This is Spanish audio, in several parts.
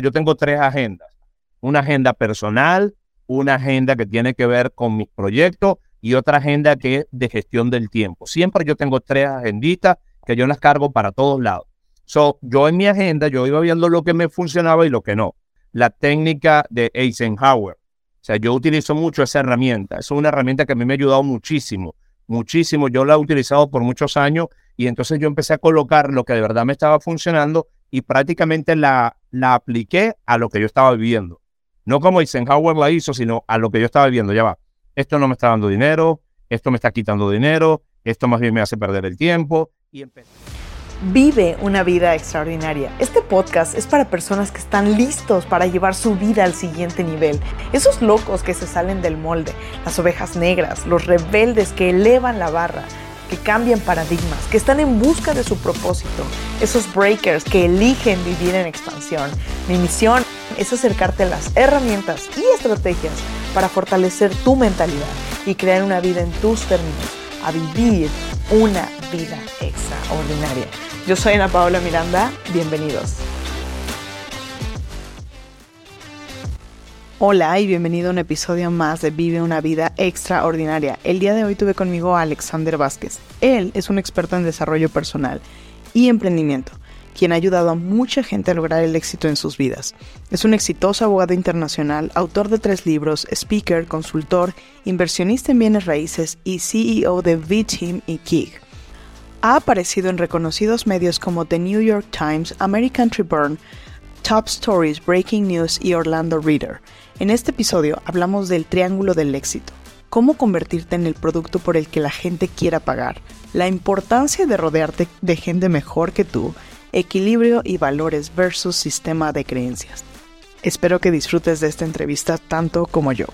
yo tengo tres agendas. Una agenda personal, una agenda que tiene que ver con mis proyectos y otra agenda que es de gestión del tiempo. Siempre yo tengo tres agenditas que yo las cargo para todos lados. So, yo en mi agenda, yo iba viendo lo que me funcionaba y lo que no. La técnica de Eisenhower. O sea, yo utilizo mucho esa herramienta. Es una herramienta que a mí me ha ayudado muchísimo, muchísimo. Yo la he utilizado por muchos años y entonces yo empecé a colocar lo que de verdad me estaba funcionando y prácticamente la, la apliqué a lo que yo estaba viviendo. No como Eisenhower la hizo, sino a lo que yo estaba viviendo. Ya va, esto no me está dando dinero, esto me está quitando dinero, esto más bien me hace perder el tiempo. Y Vive una vida extraordinaria. Este podcast es para personas que están listos para llevar su vida al siguiente nivel. Esos locos que se salen del molde, las ovejas negras, los rebeldes que elevan la barra, que cambian paradigmas, que están en busca de su propósito. Esos breakers que eligen vivir en expansión. Mi misión es acercarte a las herramientas y estrategias para fortalecer tu mentalidad y crear una vida en tus términos, a vivir una vida extraordinaria. Yo soy Ana Paola Miranda, bienvenidos. Hola y bienvenido a un episodio más de Vive una vida extraordinaria. El día de hoy tuve conmigo a Alexander Vázquez. Él es un experto en desarrollo personal y emprendimiento quien ha ayudado a mucha gente a lograr el éxito en sus vidas. Es un exitoso abogado internacional, autor de tres libros, speaker, consultor, inversionista en bienes raíces y CEO de V-Team y Kig. Ha aparecido en reconocidos medios como The New York Times, American Tribune, Top Stories, Breaking News y Orlando Reader. En este episodio hablamos del triángulo del éxito, cómo convertirte en el producto por el que la gente quiera pagar, la importancia de rodearte de gente mejor que tú, equilibrio y valores versus sistema de creencias. Espero que disfrutes de esta entrevista tanto como yo.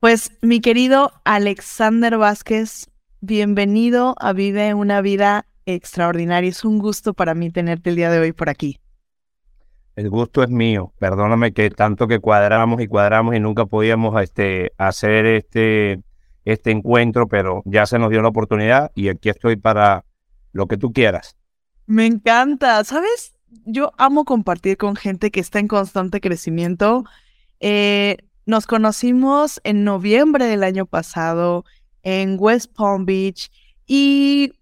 Pues mi querido Alexander Vázquez, bienvenido a Vive una vida extraordinaria. Es un gusto para mí tenerte el día de hoy por aquí. El gusto es mío. Perdóname que tanto que cuadramos y cuadramos y nunca podíamos este, hacer este, este encuentro, pero ya se nos dio la oportunidad y aquí estoy para lo que tú quieras. Me encanta, ¿sabes? Yo amo compartir con gente que está en constante crecimiento. Eh, nos conocimos en noviembre del año pasado en West Palm Beach y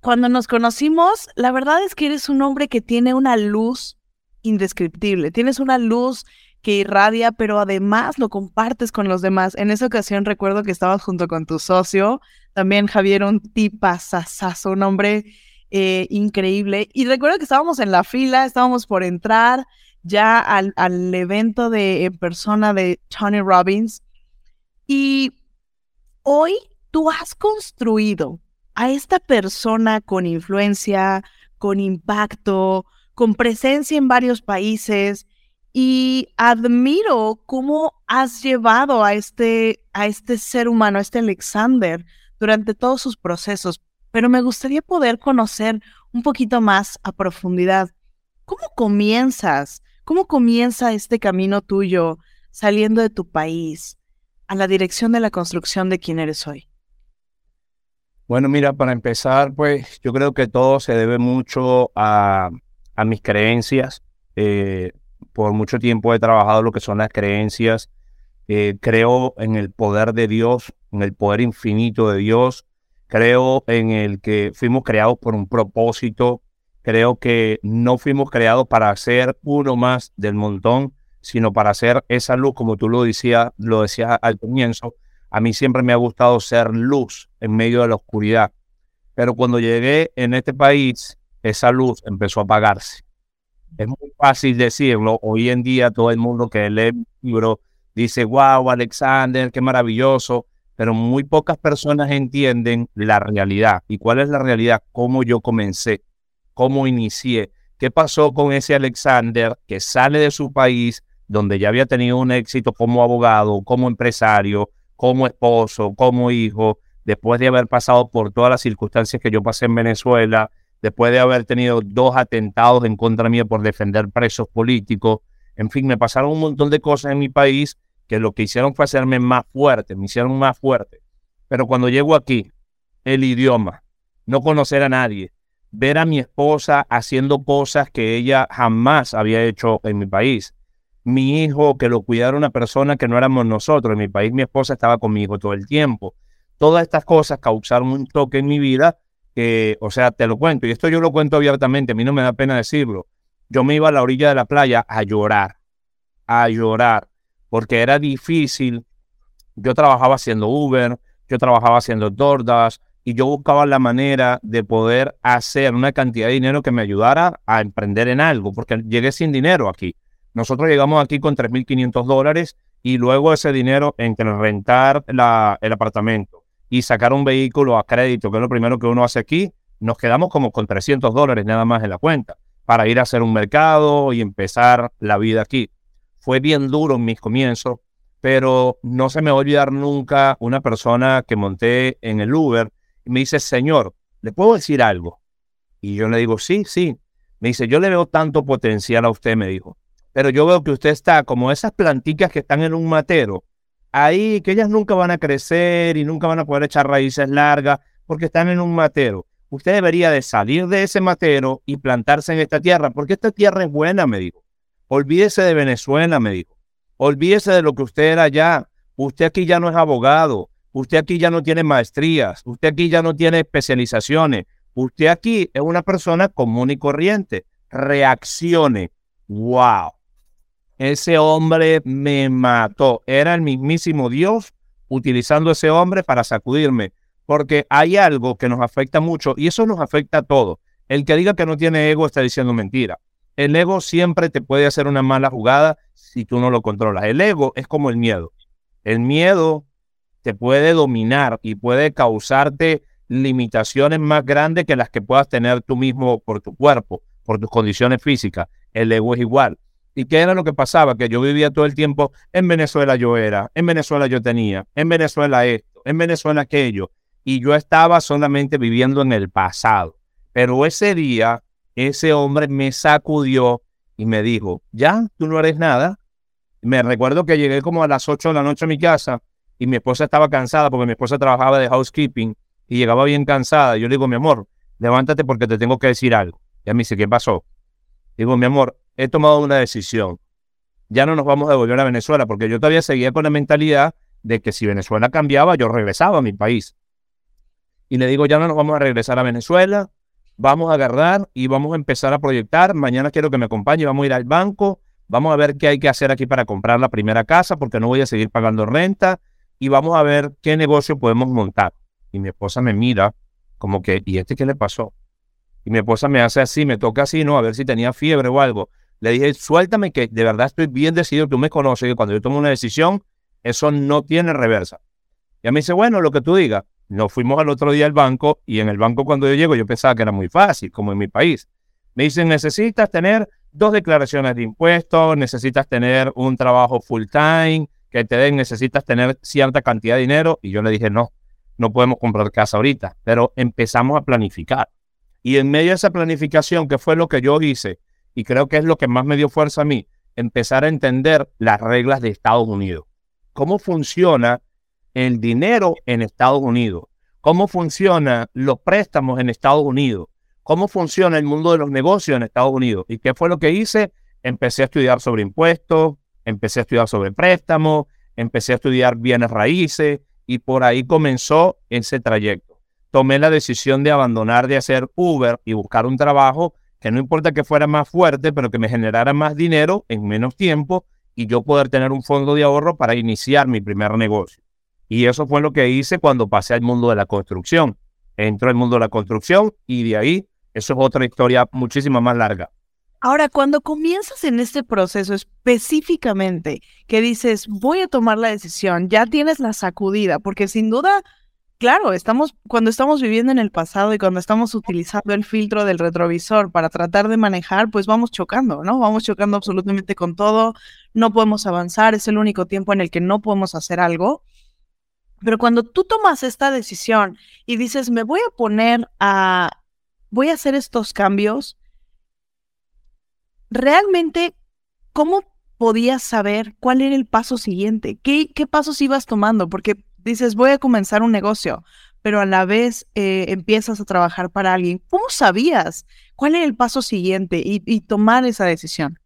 cuando nos conocimos, la verdad es que eres un hombre que tiene una luz indescriptible, tienes una luz que irradia, pero además lo compartes con los demás. En esa ocasión recuerdo que estabas junto con tu socio, también Javier, un tipazazazo, un hombre eh, increíble. Y recuerdo que estábamos en la fila, estábamos por entrar ya al, al evento de en persona de Tony Robbins. Y hoy tú has construido a esta persona con influencia, con impacto, con presencia en varios países, y admiro cómo has llevado a este, a este ser humano, a este Alexander, durante todos sus procesos, pero me gustaría poder conocer un poquito más a profundidad. ¿Cómo comienzas? ¿Cómo comienza este camino tuyo saliendo de tu país a la dirección de la construcción de quien eres hoy? Bueno, mira, para empezar, pues yo creo que todo se debe mucho a, a mis creencias. Eh, por mucho tiempo he trabajado lo que son las creencias. Eh, creo en el poder de Dios, en el poder infinito de Dios. Creo en el que fuimos creados por un propósito. Creo que no fuimos creados para ser uno más del montón, sino para ser esa luz, como tú lo decías, lo decías al comienzo. A mí siempre me ha gustado ser luz en medio de la oscuridad. Pero cuando llegué en este país, esa luz empezó a apagarse. Es muy fácil decirlo. Hoy en día todo el mundo que lee el libro dice, wow, Alexander, qué maravilloso, pero muy pocas personas entienden la realidad. ¿Y cuál es la realidad? Cómo yo comencé, cómo inicié, qué pasó con ese Alexander que sale de su país donde ya había tenido un éxito como abogado, como empresario, como esposo, como hijo, después de haber pasado por todas las circunstancias que yo pasé en Venezuela, después de haber tenido dos atentados en contra mía por defender presos políticos. En fin, me pasaron un montón de cosas en mi país que lo que hicieron fue hacerme más fuerte, me hicieron más fuerte. Pero cuando llego aquí, el idioma, no conocer a nadie, ver a mi esposa haciendo cosas que ella jamás había hecho en mi país. Mi hijo, que lo cuidara una persona que no éramos nosotros. En mi país mi esposa estaba conmigo todo el tiempo. Todas estas cosas causaron un toque en mi vida que, o sea, te lo cuento. Y esto yo lo cuento abiertamente, a mí no me da pena decirlo. Yo me iba a la orilla de la playa a llorar, a llorar, porque era difícil. Yo trabajaba haciendo Uber, yo trabajaba haciendo tortas, y yo buscaba la manera de poder hacer una cantidad de dinero que me ayudara a emprender en algo, porque llegué sin dinero aquí. Nosotros llegamos aquí con 3.500 dólares y luego ese dinero entre rentar el apartamento y sacar un vehículo a crédito, que es lo primero que uno hace aquí, nos quedamos como con 300 dólares nada más en la cuenta para ir a hacer un mercado y empezar la vida aquí. Fue bien duro en mis comienzos, pero no se me va a olvidar nunca una persona que monté en el Uber me dice, Señor, ¿le puedo decir algo? Y yo le digo, sí, sí. Me dice, yo le veo tanto potencial a usted, me dijo. Pero yo veo que usted está como esas plantitas que están en un matero, ahí que ellas nunca van a crecer y nunca van a poder echar raíces largas porque están en un matero. Usted debería de salir de ese matero y plantarse en esta tierra, porque esta tierra es buena, me dijo. Olvídese de Venezuela, me dijo. Olvídese de lo que usted era allá. Usted aquí ya no es abogado. Usted aquí ya no tiene maestrías, usted aquí ya no tiene especializaciones, usted aquí es una persona común y corriente. Reaccione. ¡Wow! Ese hombre me mató. Era el mismísimo Dios utilizando ese hombre para sacudirme. Porque hay algo que nos afecta mucho y eso nos afecta a todos. El que diga que no tiene ego está diciendo mentira. El ego siempre te puede hacer una mala jugada si tú no lo controlas. El ego es como el miedo. El miedo te puede dominar y puede causarte limitaciones más grandes que las que puedas tener tú mismo por tu cuerpo, por tus condiciones físicas. El ego es igual. ¿Y qué era lo que pasaba? Que yo vivía todo el tiempo, en Venezuela yo era, en Venezuela yo tenía, en Venezuela esto, en Venezuela aquello. Y yo estaba solamente viviendo en el pasado. Pero ese día, ese hombre me sacudió y me dijo, ya, tú no eres nada. Me recuerdo que llegué como a las 8 de la noche a mi casa y mi esposa estaba cansada porque mi esposa trabajaba de housekeeping y llegaba bien cansada. Yo le digo, mi amor, levántate porque te tengo que decir algo. Y a mí dice, ¿qué pasó? Digo, mi amor, he tomado una decisión. Ya no nos vamos a devolver a Venezuela porque yo todavía seguía con la mentalidad de que si Venezuela cambiaba, yo regresaba a mi país. Y le digo, ya no nos vamos a regresar a Venezuela, vamos a agarrar y vamos a empezar a proyectar. Mañana quiero que me acompañe, vamos a ir al banco, vamos a ver qué hay que hacer aquí para comprar la primera casa porque no voy a seguir pagando renta y vamos a ver qué negocio podemos montar. Y mi esposa me mira como que, ¿y este qué le pasó? Y mi esposa me hace así, me toca así, ¿no? A ver si tenía fiebre o algo. Le dije, suéltame que de verdad estoy bien decidido, tú me conoces, que cuando yo tomo una decisión, eso no tiene reversa. Y a mí dice, bueno, lo que tú digas. Nos fuimos al otro día al banco y en el banco cuando yo llego yo pensaba que era muy fácil, como en mi país. Me dicen, necesitas tener dos declaraciones de impuestos, necesitas tener un trabajo full time, que te den, necesitas tener cierta cantidad de dinero. Y yo le dije, no, no podemos comprar casa ahorita, pero empezamos a planificar. Y en medio de esa planificación, que fue lo que yo hice, y creo que es lo que más me dio fuerza a mí, empezar a entender las reglas de Estados Unidos. Cómo funciona el dinero en Estados Unidos. Cómo funcionan los préstamos en Estados Unidos. Cómo funciona el mundo de los negocios en Estados Unidos. ¿Y qué fue lo que hice? Empecé a estudiar sobre impuestos, empecé a estudiar sobre préstamos, empecé a estudiar bienes raíces y por ahí comenzó ese trayecto. Tomé la decisión de abandonar de hacer Uber y buscar un trabajo que no importa que fuera más fuerte, pero que me generara más dinero en menos tiempo y yo poder tener un fondo de ahorro para iniciar mi primer negocio. Y eso fue lo que hice cuando pasé al mundo de la construcción. Entro al mundo de la construcción y de ahí, eso es otra historia muchísimo más larga. Ahora, cuando comienzas en este proceso específicamente, que dices, voy a tomar la decisión, ya tienes la sacudida, porque sin duda, claro, estamos, cuando estamos viviendo en el pasado y cuando estamos utilizando el filtro del retrovisor para tratar de manejar, pues vamos chocando, ¿no? Vamos chocando absolutamente con todo, no podemos avanzar, es el único tiempo en el que no podemos hacer algo. Pero cuando tú tomas esta decisión y dices, me voy a poner a, voy a hacer estos cambios, realmente, ¿cómo podías saber cuál era el paso siguiente? ¿Qué, qué pasos ibas tomando? Porque dices, voy a comenzar un negocio, pero a la vez eh, empiezas a trabajar para alguien. ¿Cómo sabías cuál era el paso siguiente y, tomar esa decisión?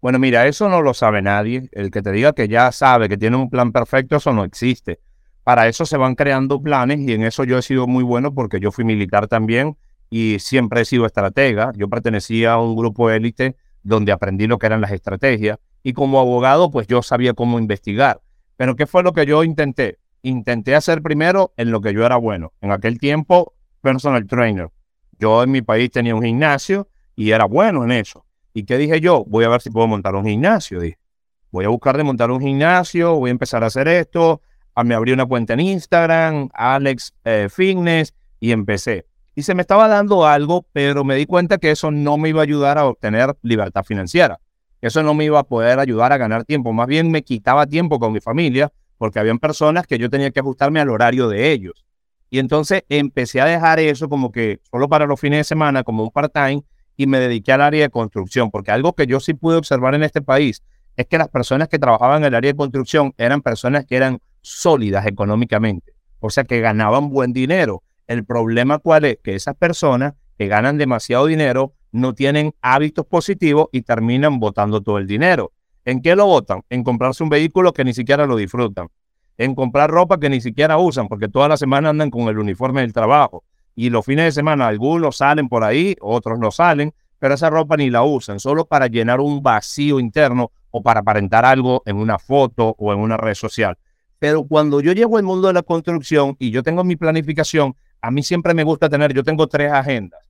Bueno, mira, eso no lo sabe nadie. El que te diga que ya sabe que tiene un plan perfecto, eso no existe. Para eso se van creando planes y en eso yo he sido muy bueno porque yo fui militar también y siempre he sido estratega. Yo pertenecía a un grupo élite donde aprendí lo que eran las estrategias y como abogado pues yo sabía cómo investigar. Pero ¿qué fue lo que yo intenté? Intenté hacer primero en lo que yo era bueno. En aquel tiempo, personal trainer. Yo en mi país tenía un gimnasio y era bueno en eso. ¿Y qué dije yo? Voy a ver si puedo montar un gimnasio. Dije. Voy a buscar de montar un gimnasio, voy a empezar a hacer esto. A, me abrí una cuenta en Instagram, Alex eh, Fitness, y empecé. Y se me estaba dando algo, pero me di cuenta que eso no me iba a ayudar a obtener libertad financiera. Eso no me iba a poder ayudar a ganar tiempo. Más bien me quitaba tiempo con mi familia porque habían personas que yo tenía que ajustarme al horario de ellos. Y entonces empecé a dejar eso como que solo para los fines de semana, como un part-time, y me dediqué al área de construcción, porque algo que yo sí pude observar en este país es que las personas que trabajaban en el área de construcción eran personas que eran sólidas económicamente, o sea, que ganaban buen dinero. El problema cuál es? Que esas personas que ganan demasiado dinero no tienen hábitos positivos y terminan botando todo el dinero. ¿En qué lo votan? En comprarse un vehículo que ni siquiera lo disfrutan. En comprar ropa que ni siquiera usan, porque toda la semana andan con el uniforme del trabajo. Y los fines de semana algunos salen por ahí, otros no salen, pero esa ropa ni la usan, solo para llenar un vacío interno o para aparentar algo en una foto o en una red social. Pero cuando yo llego al mundo de la construcción y yo tengo mi planificación, a mí siempre me gusta tener, yo tengo tres agendas.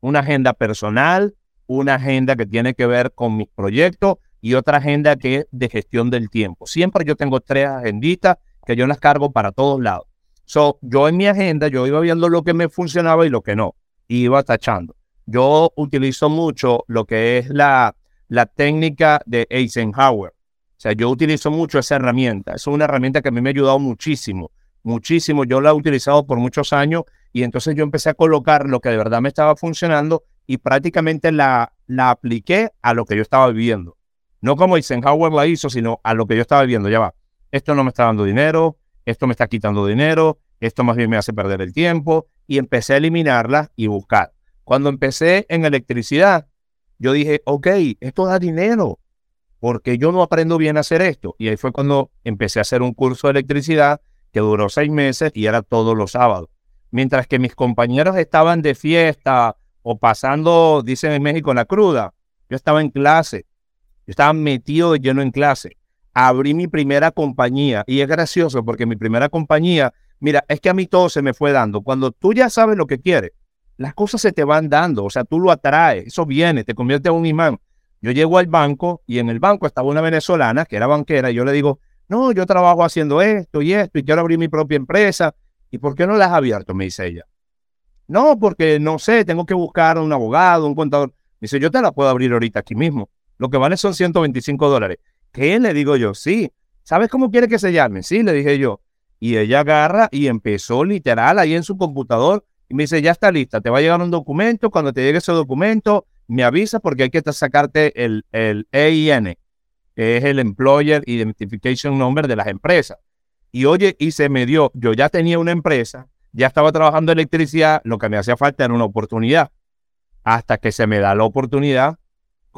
Una agenda personal, una agenda que tiene que ver con mis proyectos y otra agenda que es de gestión del tiempo. Siempre yo tengo tres agenditas que yo las cargo para todos lados. So, yo en mi agenda, yo iba viendo lo que me funcionaba y lo que no, y iba tachando. Yo utilizo mucho lo que es la, la técnica de Eisenhower. O sea, yo utilizo mucho esa herramienta. Es una herramienta que a mí me ha ayudado muchísimo, muchísimo. Yo la he utilizado por muchos años y entonces yo empecé a colocar lo que de verdad me estaba funcionando y prácticamente la, la apliqué a lo que yo estaba viviendo. No como Eisenhower la hizo, sino a lo que yo estaba viendo. Ya va, esto no me está dando dinero, esto me está quitando dinero, esto más bien me hace perder el tiempo. Y empecé a eliminarla y buscar. Cuando empecé en electricidad, yo dije, ok, esto da dinero, porque yo no aprendo bien a hacer esto. Y ahí fue cuando empecé a hacer un curso de electricidad que duró seis meses y era todos los sábados. Mientras que mis compañeros estaban de fiesta o pasando, dicen en México, la cruda, yo estaba en clase yo estaba metido de lleno en clase. Abrí mi primera compañía y es gracioso porque mi primera compañía, mira, es que a mí todo se me fue dando. Cuando tú ya sabes lo que quieres, las cosas se te van dando, o sea, tú lo atraes, eso viene, te convierte en un imán. Yo llego al banco y en el banco estaba una venezolana que era banquera y yo le digo, no, yo trabajo haciendo esto y esto y quiero abrir mi propia empresa. ¿Y por qué no la has abierto? Me dice ella. No, porque no sé, tengo que buscar un abogado, un contador. Me dice, yo te la puedo abrir ahorita aquí mismo. Lo que vale son 125 dólares. ¿Qué? Le digo yo, sí. ¿Sabes cómo quiere que se llame? Sí, le dije yo. Y ella agarra y empezó literal ahí en su computador y me dice, ya está lista, te va a llegar un documento, cuando te llegue ese documento, me avisa porque hay que sacarte el, el EIN, que es el Employer Identification Number de las empresas. Y oye, y se me dio, yo ya tenía una empresa, ya estaba trabajando electricidad, lo que me hacía falta era una oportunidad. Hasta que se me da la oportunidad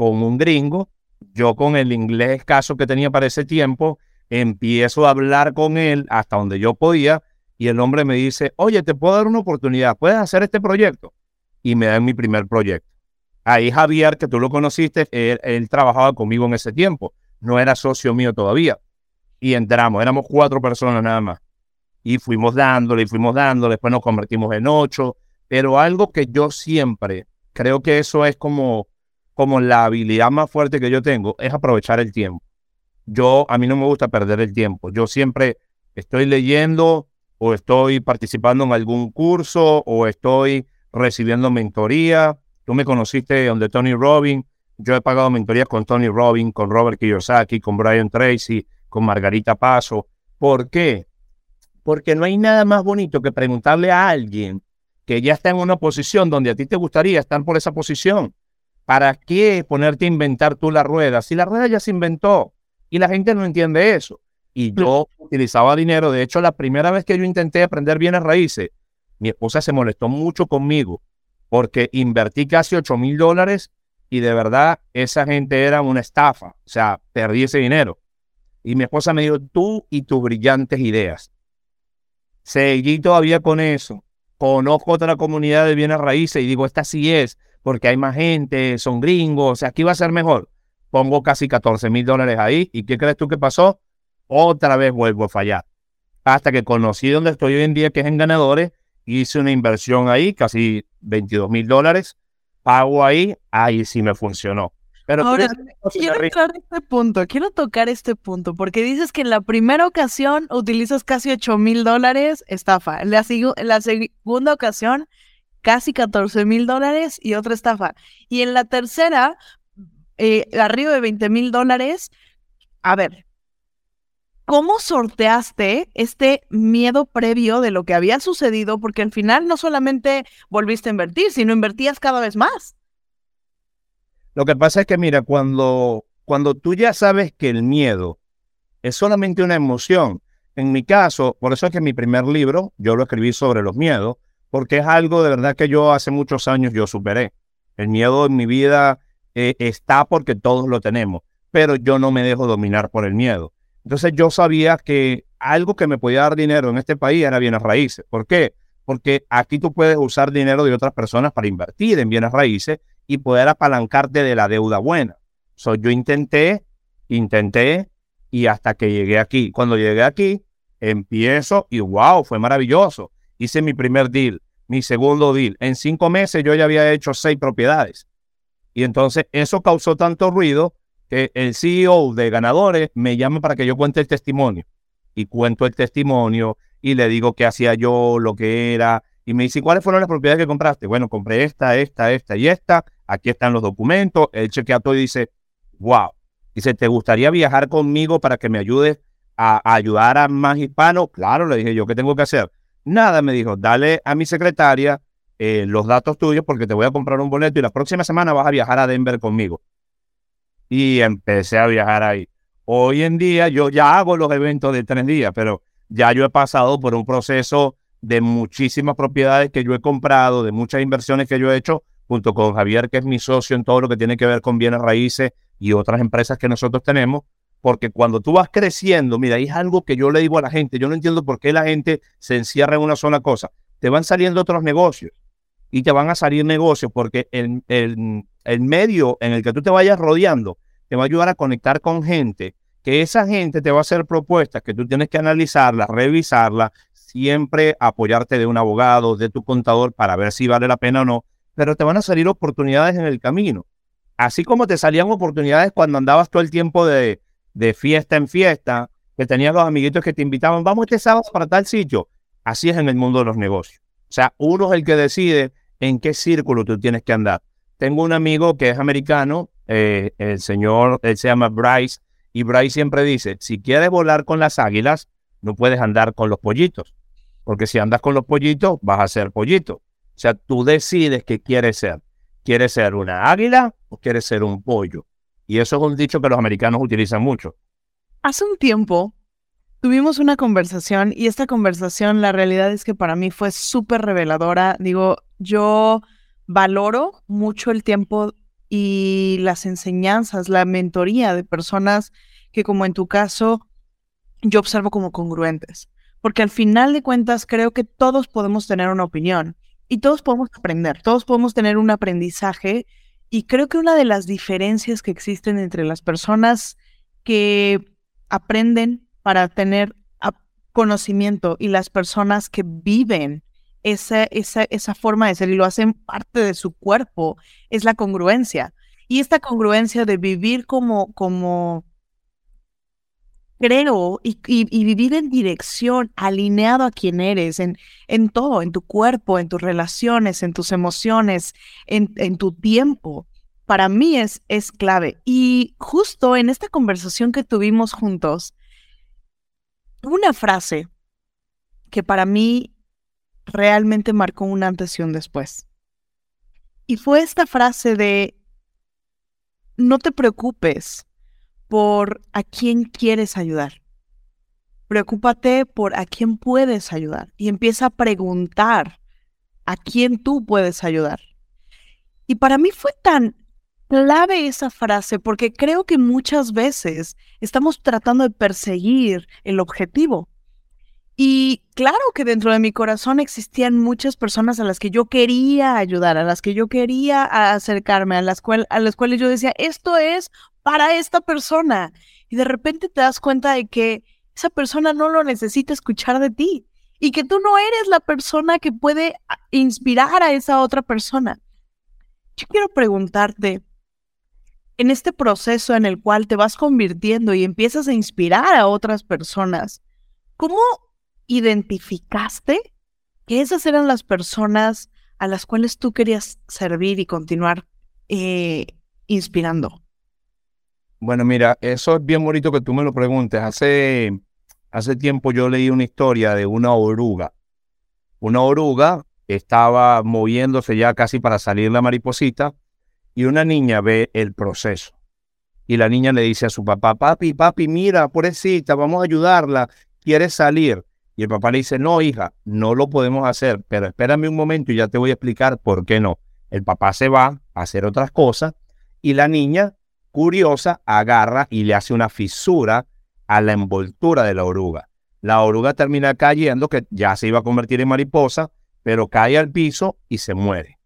con un gringo, yo con el inglés escaso que tenía para ese tiempo, empiezo a hablar con él hasta donde yo podía y el hombre me dice, oye, te puedo dar una oportunidad, puedes hacer este proyecto. Y me da mi primer proyecto. Ahí Javier, que tú lo conociste, él, trabajaba conmigo en ese tiempo, no era socio mío todavía. Y entramos, éramos cuatro personas nada más. Y fuimos dándole, y fuimos dándole, después nos convertimos en ocho. Pero algo que yo siempre, creo que eso es como como la habilidad más fuerte que yo tengo es aprovechar el tiempo. Yo, a mí no me gusta perder el tiempo. Yo siempre estoy leyendo o estoy participando en algún curso o estoy recibiendo mentoría. Tú me conociste donde Tony Robbins. Yo he pagado mentorías con Tony Robbins, con Robert Kiyosaki, con Brian Tracy, con Margarita Paso. ¿Por qué? Porque no hay nada más bonito que preguntarle a alguien que ya está en una posición donde a ti te gustaría estar por esa posición. ¿Para qué ponerte a inventar tú la rueda? Si la rueda ya se inventó y la gente no entiende eso. Y yo utilizaba dinero. De hecho, la primera vez que yo intenté aprender bienes raíces, mi esposa se molestó mucho conmigo porque invertí casi 8 mil dólares y de verdad esa gente era una estafa, o sea, perdí ese dinero. Y mi esposa me dijo, tú y tus brillantes ideas. Seguí todavía con eso. Conozco otra comunidad de bienes raíces y digo, esta sí es, porque hay más gente, son gringos, o sea, aquí va a ser mejor. Pongo casi 14 mil dólares ahí. ¿Y qué crees tú que pasó? Otra vez vuelvo a fallar. Hasta que conocí donde estoy hoy en día, que es en ganadores, hice una inversión ahí, casi 22 mil dólares, pago ahí, ahí sí me funcionó. Pero Ahora, quiero tocar este punto, quiero tocar este punto, porque dices que en la primera ocasión utilizas casi 8 mil dólares, estafa. En la, la segunda ocasión, casi 14 mil dólares y otra estafa. Y en la tercera, eh, arriba de 20 mil dólares, a ver, ¿Cómo sorteaste este miedo previo de lo que había sucedido? Porque al final no solamente volviste a invertir, sino invertías cada vez más. Lo que pasa es que, mira, cuando, cuando tú ya sabes que el miedo es solamente una emoción, en mi caso, por eso es que mi primer libro yo lo escribí sobre los miedos, porque es algo de verdad que yo hace muchos años yo superé. El miedo en mi vida eh, está porque todos lo tenemos, pero yo no me dejo dominar por el miedo. Entonces yo sabía que algo que me podía dar dinero en este país era bienes raíces. ¿Por qué? Porque aquí tú puedes usar dinero de otras personas para invertir en bienes raíces y poder apalancarte de la deuda buena. So, yo intenté, intenté y hasta que llegué aquí. Cuando llegué aquí, empiezo y wow, fue maravilloso. Hice mi primer deal, mi segundo deal. En cinco meses yo ya había hecho seis propiedades. Y entonces eso causó tanto ruido que el CEO de ganadores me llama para que yo cuente el testimonio. Y cuento el testimonio y le digo qué hacía yo, lo que era. Y me dice, ¿cuáles fueron las propiedades que compraste? Bueno, compré esta, esta, esta y esta. Aquí están los documentos. Él chequea todo y dice, wow. Dice, ¿te gustaría viajar conmigo para que me ayudes a, ayudar a más hispanos? Claro, le dije yo, ¿qué tengo que hacer? Nada, me dijo, dale a mi secretaria eh, los datos tuyos porque te voy a comprar un boleto y la próxima semana vas a viajar a Denver conmigo y empecé a viajar ahí. Hoy en día yo ya hago los eventos de tres días, pero ya yo he pasado por un proceso de muchísimas propiedades que yo he comprado, de muchas inversiones que yo he hecho, junto con Javier, que es mi socio en todo lo que tiene que ver con bienes raíces y otras empresas que nosotros tenemos, porque cuando tú vas creciendo, mira, es algo que yo le digo a la gente, yo no entiendo por qué la gente se encierra en una sola cosa, te van saliendo otros negocios y te van a salir negocios porque el, el, el medio en el que tú te vayas rodeando te va a ayudar a conectar con gente, que esa gente te va a hacer propuestas que tú tienes que analizarlas, revisarlas, siempre apoyarte de un abogado, de tu contador para ver si vale la pena o no, pero te van a salir oportunidades en el camino. Así como te salían oportunidades cuando andabas todo el tiempo de, de fiesta en fiesta, que tenías los amiguitos que te invitaban, vamos este sábado para tal sitio. Así es en el mundo de los negocios. O sea, uno es el que decide en qué círculo tú tienes que andar. Tengo un amigo que es americano, eh, el señor, él se llama Bryce, y Bryce siempre dice, si quieres volar con las águilas, no puedes andar con los pollitos, porque si andas con los pollitos, vas a ser pollito. O sea, tú decides qué quieres ser. ¿Quieres ser una águila o quieres ser un pollo? Y eso es un dicho que los americanos utilizan mucho. Hace un tiempo tuvimos una conversación y esta conversación, la realidad es que para mí fue súper reveladora. Digo, yo valoro mucho el tiempo y las enseñanzas, la mentoría de personas que como en tu caso yo observo como congruentes. Porque al final de cuentas creo que todos podemos tener una opinión y todos podemos aprender, todos podemos tener un aprendizaje y creo que una de las diferencias que existen entre las personas que aprenden para tener conocimiento y las personas que viven esa, esa, esa forma de ser y lo hacen parte de su cuerpo, es la congruencia. Y esta congruencia de vivir como, como creo, y, vivir en dirección, alineado a quien eres, en, en todo, en tu cuerpo, en tus relaciones, en tus emociones, en, en tu tiempo, para mí es, es clave. Y justo en esta conversación que tuvimos juntos, una frase que para mí realmente marcó un antes y un después. Y fue esta frase de, no te preocupes por a quién quieres ayudar. Preocúpate por a quién puedes ayudar y empieza a preguntar a quién tú puedes ayudar. Y para mí fue tan clave esa frase porque creo que muchas veces estamos tratando de perseguir el objetivo. Y claro que dentro de mi corazón existían muchas personas a las que yo quería ayudar, a las que yo quería acercarme, a las, a las cuales yo decía, esto es para esta persona. Y de repente te das cuenta de que esa persona no lo necesita escuchar de ti y que tú no eres la persona que puede inspirar a esa otra persona. Yo quiero preguntarte, en este proceso en el cual te vas convirtiendo y empiezas a inspirar a otras personas, ¿cómo identificaste que esas eran las personas a las cuales tú querías servir y continuar eh, inspirando? Bueno, mira, eso es bien bonito que tú me lo preguntes. Hace, hace tiempo yo leí una historia de una oruga. Una oruga estaba moviéndose ya casi para salir la mariposita y una niña ve el proceso. Y la niña le dice a su papá, papi, papi, mira, pobrecita, vamos a ayudarla, quiere salir. Y el papá le dice, no, hija, no lo podemos hacer, pero espérame un momento y ya te voy a explicar por qué no. El papá se va a hacer otras cosas y la niña, curiosa, agarra y le hace una fisura a la envoltura de la oruga. La oruga termina cayendo, que ya se iba a convertir en mariposa, pero cae al piso y se muere.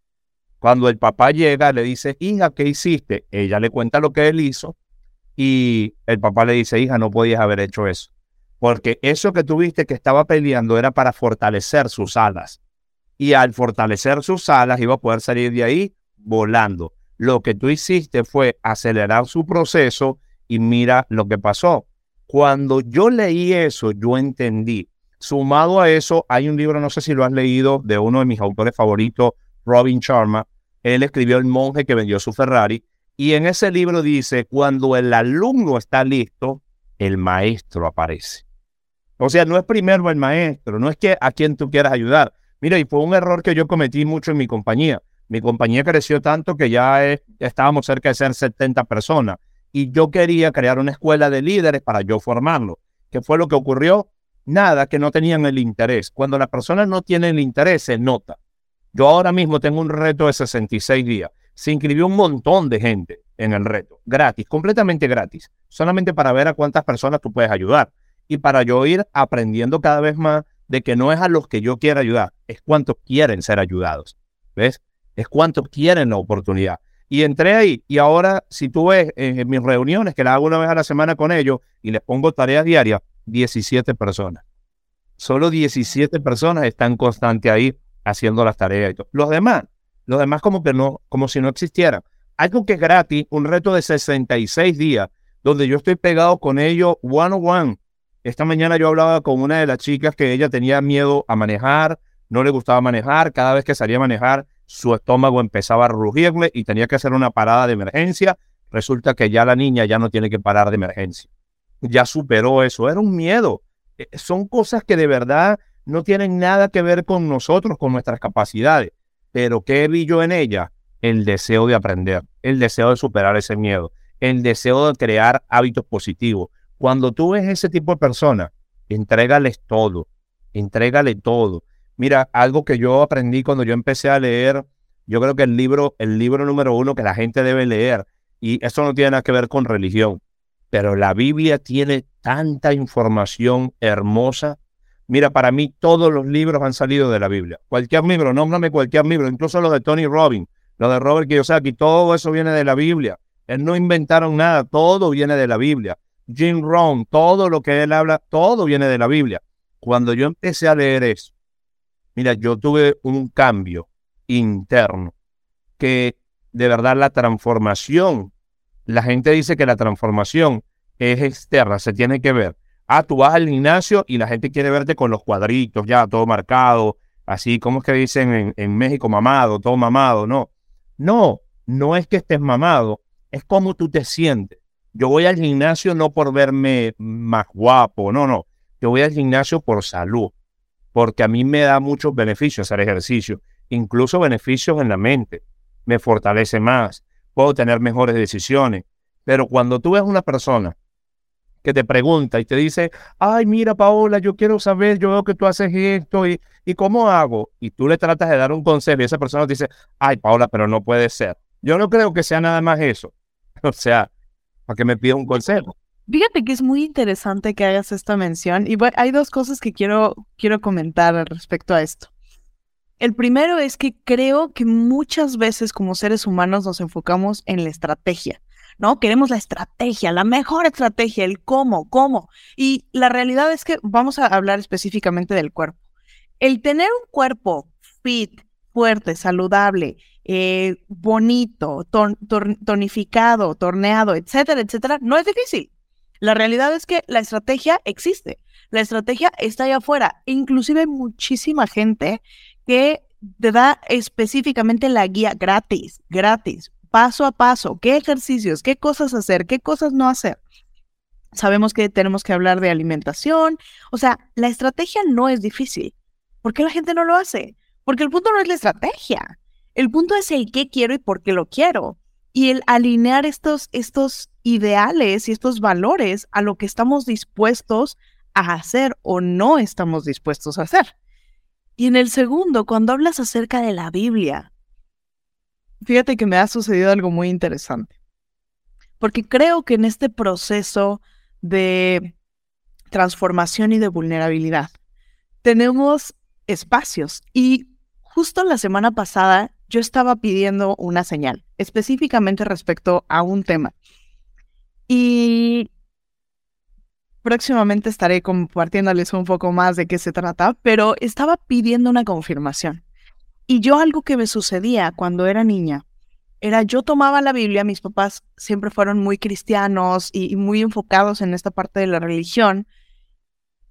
Cuando el papá llega, le dice, hija, ¿qué hiciste? Ella le cuenta lo que él hizo y el papá le dice, hija, no podías haber hecho eso. Porque eso que tuviste que estaba peleando era para fortalecer sus alas. Y al fortalecer sus alas iba a poder salir de ahí volando. Lo que tú hiciste fue acelerar su proceso y mira lo que pasó. Cuando yo leí eso, yo entendí. Sumado a eso, hay un libro, no sé si lo has leído, de uno de mis autores favoritos, Robin Sharma, él escribió El monje que vendió su Ferrari. Y en ese libro dice, cuando el alumno está listo, el maestro aparece. O sea, no es primero el maestro, no es que a quien tú quieras ayudar. Mira, y fue un error que yo cometí mucho en mi compañía. Mi compañía creció tanto que ya, estábamos cerca de ser 70 personas. Y yo quería crear una escuela de líderes para yo formarlo. ¿Qué fue lo que ocurrió? Nada, que no tenían el interés. Cuando la persona no tiene el interés, se nota. Yo ahora mismo tengo un reto de 66 días. Se inscribió un montón de gente en el reto, gratis, completamente gratis, solamente para ver a cuántas personas tú puedes ayudar y para yo ir aprendiendo cada vez más de que no es a los que yo quiero ayudar, es cuántos quieren ser ayudados. ¿Ves? Es cuántos quieren la oportunidad. Y entré ahí y ahora si tú ves en, mis reuniones que las hago una vez a la semana con ellos y les pongo tareas diarias, 17 personas. Solo 17 personas están constantes ahí haciendo las tareas y todo. Los demás, los demás como que no, como si no existieran. Algo que es gratis, un reto de 66 días, donde yo estoy pegado con ellos one on one. Esta mañana yo hablaba con una de las chicas que ella tenía miedo a manejar, no le gustaba manejar, cada vez que salía a manejar su estómago empezaba a rugirle y tenía que hacer una parada de emergencia. Resulta que ya la niña ya no tiene que parar de emergencia. Ya superó eso, era un miedo. Eh, son cosas que de verdad no tienen nada que ver con nosotros, con nuestras capacidades. Pero ¿qué vi yo en ella? El deseo de aprender, el deseo de superar ese miedo, el deseo de crear hábitos positivos. Cuando tú ves ese tipo de personas, entrégales todo, entrégale todo. Mira, algo que yo aprendí cuando yo empecé a leer, yo creo que el libro, el libro número uno que la gente debe leer, y eso no tiene nada que ver con religión, pero la Biblia tiene tanta información hermosa Mira, para mí todos los libros han salido de la Biblia. Cualquier libro, nómbrame cualquier libro, incluso los de Tony Robbins, los de Robert Kiyosaki, todo eso viene de la Biblia. Él no inventaron nada, todo viene de la Biblia. Jim Rohn, todo lo que él habla, todo viene de la Biblia. Cuando yo empecé a leer eso, mira, yo tuve un cambio interno que de verdad la transformación, la gente dice que la transformación es externa, se tiene que ver. Ah, tú vas al gimnasio y la gente quiere verte con los cuadritos ya, todo marcado, así, como es que dicen en, México, mamado, todo mamado? No, no, no es que estés mamado, es como tú te sientes. Yo voy al gimnasio no por verme más guapo, no, no. Yo voy al gimnasio por salud, porque a mí me da muchos beneficios hacer ejercicio, incluso beneficios en la mente. Me fortalece más, puedo tener mejores decisiones. Pero cuando tú ves una persona que te pregunta y te dice, ay, mira, Paola, yo quiero saber, yo veo que tú haces esto y, y cómo hago. Y tú le tratas de dar un consejo y esa persona te dice, ay, Paola, pero no puede ser. Yo no creo que sea nada más eso. O sea, para que me pida un consejo. Fíjate que es muy interesante que hagas esta mención y hay dos cosas que quiero, quiero comentar respecto a esto. El primero es que creo que muchas veces como seres humanos nos enfocamos en la estrategia, ¿no? Queremos la estrategia, la mejor estrategia, el cómo, cómo. Y la realidad es que vamos a hablar específicamente del cuerpo. El tener un cuerpo fit, fuerte, saludable, eh, bonito, tonificado, torneado, etcétera, etcétera, no es difícil. La realidad es que la estrategia existe. La estrategia está allá afuera. Inclusive hay muchísima gente que te da específicamente la guía gratis, gratis, paso a paso, qué ejercicios, qué cosas hacer, qué cosas no hacer. Sabemos que tenemos que hablar de alimentación. O sea, la estrategia no es difícil. ¿Por qué la gente no lo hace? Porque el punto no es la estrategia. El punto es el qué quiero y por qué lo quiero. Y el alinear estos, estos ideales y estos valores a lo que estamos dispuestos a hacer o no estamos dispuestos a hacer. Y en el segundo, cuando hablas acerca de la Biblia, fíjate que me ha sucedido algo muy interesante. Porque creo que en este proceso de transformación y de vulnerabilidad tenemos espacios. Y justo la semana pasada yo estaba pidiendo una señal, específicamente respecto a un tema. Y próximamente estaré compartiéndoles un poco más de qué se trata, pero estaba pidiendo una confirmación. Y yo algo que me sucedía cuando era niña era yo tomaba la Biblia, mis papás siempre fueron muy cristianos y, muy enfocados en esta parte de la religión,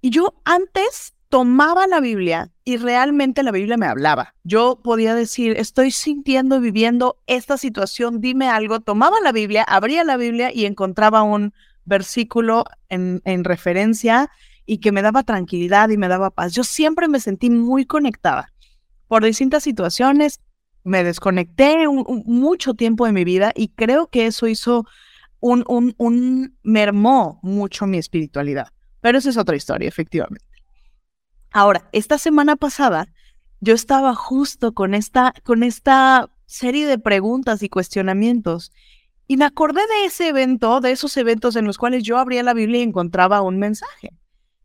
y yo antes tomaba la Biblia y realmente la Biblia me hablaba. Yo podía decir, estoy sintiendo y viviendo esta situación, dime algo. Tomaba la Biblia, abría la Biblia y encontraba un versículo en, en referencia y que me daba tranquilidad y me daba paz. Yo siempre me sentí muy conectada. Por distintas situaciones, me desconecté mucho tiempo de mi vida y creo que eso hizo un, un, un mermó mucho mi espiritualidad. Pero esa es otra historia, efectivamente. Ahora, esta semana pasada, yo estaba justo con esta, con esta serie de preguntas y cuestionamientos y me acordé de ese evento, de esos eventos en los cuales yo abría la Biblia y encontraba un mensaje.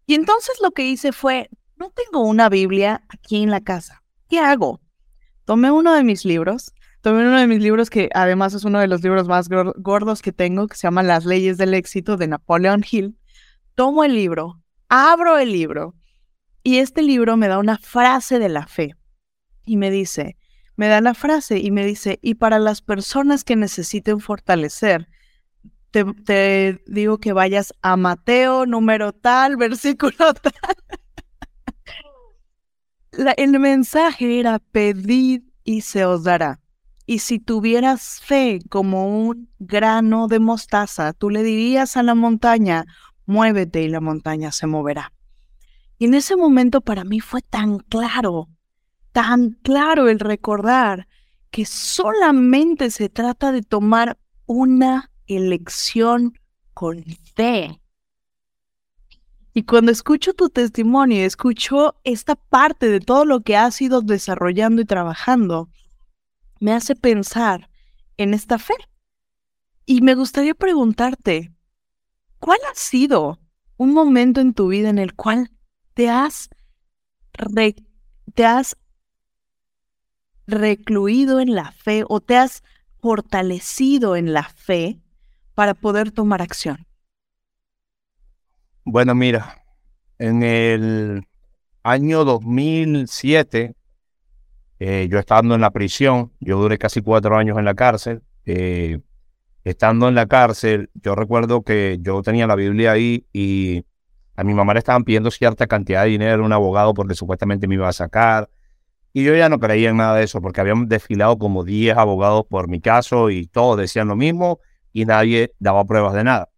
Y entonces lo que hice fue, no tengo una Biblia aquí en la casa. ¿Qué hago? Tomé uno de mis libros, tomé uno de mis libros que además es uno de los libros más gordos que tengo, que se llama Las leyes del éxito de Napoleon Hill. Tomo el libro, abro el libro y este libro me da una frase de la fe y me dice, me da la frase y me dice, y para las personas que necesiten fortalecer, te, digo que vayas a Mateo número tal, versículo tal. el mensaje era pedid y se os dará. Y si tuvieras fe como un grano de mostaza, tú le dirías a la montaña, muévete y la montaña se moverá. Y en ese momento para mí fue tan claro, tan claro el recordar que solamente se trata de tomar una elección con fe. Y cuando escucho tu testimonio, escucho esta parte de todo lo que has ido desarrollando y trabajando, me hace pensar en esta fe. Y me gustaría preguntarte, ¿cuál ha sido un momento en tu vida en el cual te has, te has recluido en la fe o te has fortalecido en la fe para poder tomar acción? Bueno, mira, en el año 2007, eh, yo estando en la prisión, yo duré casi cuatro años en la cárcel. Eh, estando en la cárcel, yo recuerdo que yo tenía la Biblia ahí y a mi mamá le estaban pidiendo cierta cantidad de dinero un abogado porque supuestamente me iba a sacar. Y yo ya no creía en nada de eso porque habían desfilado como 10 abogados por mi caso y todos decían lo mismo y nadie daba pruebas de nada.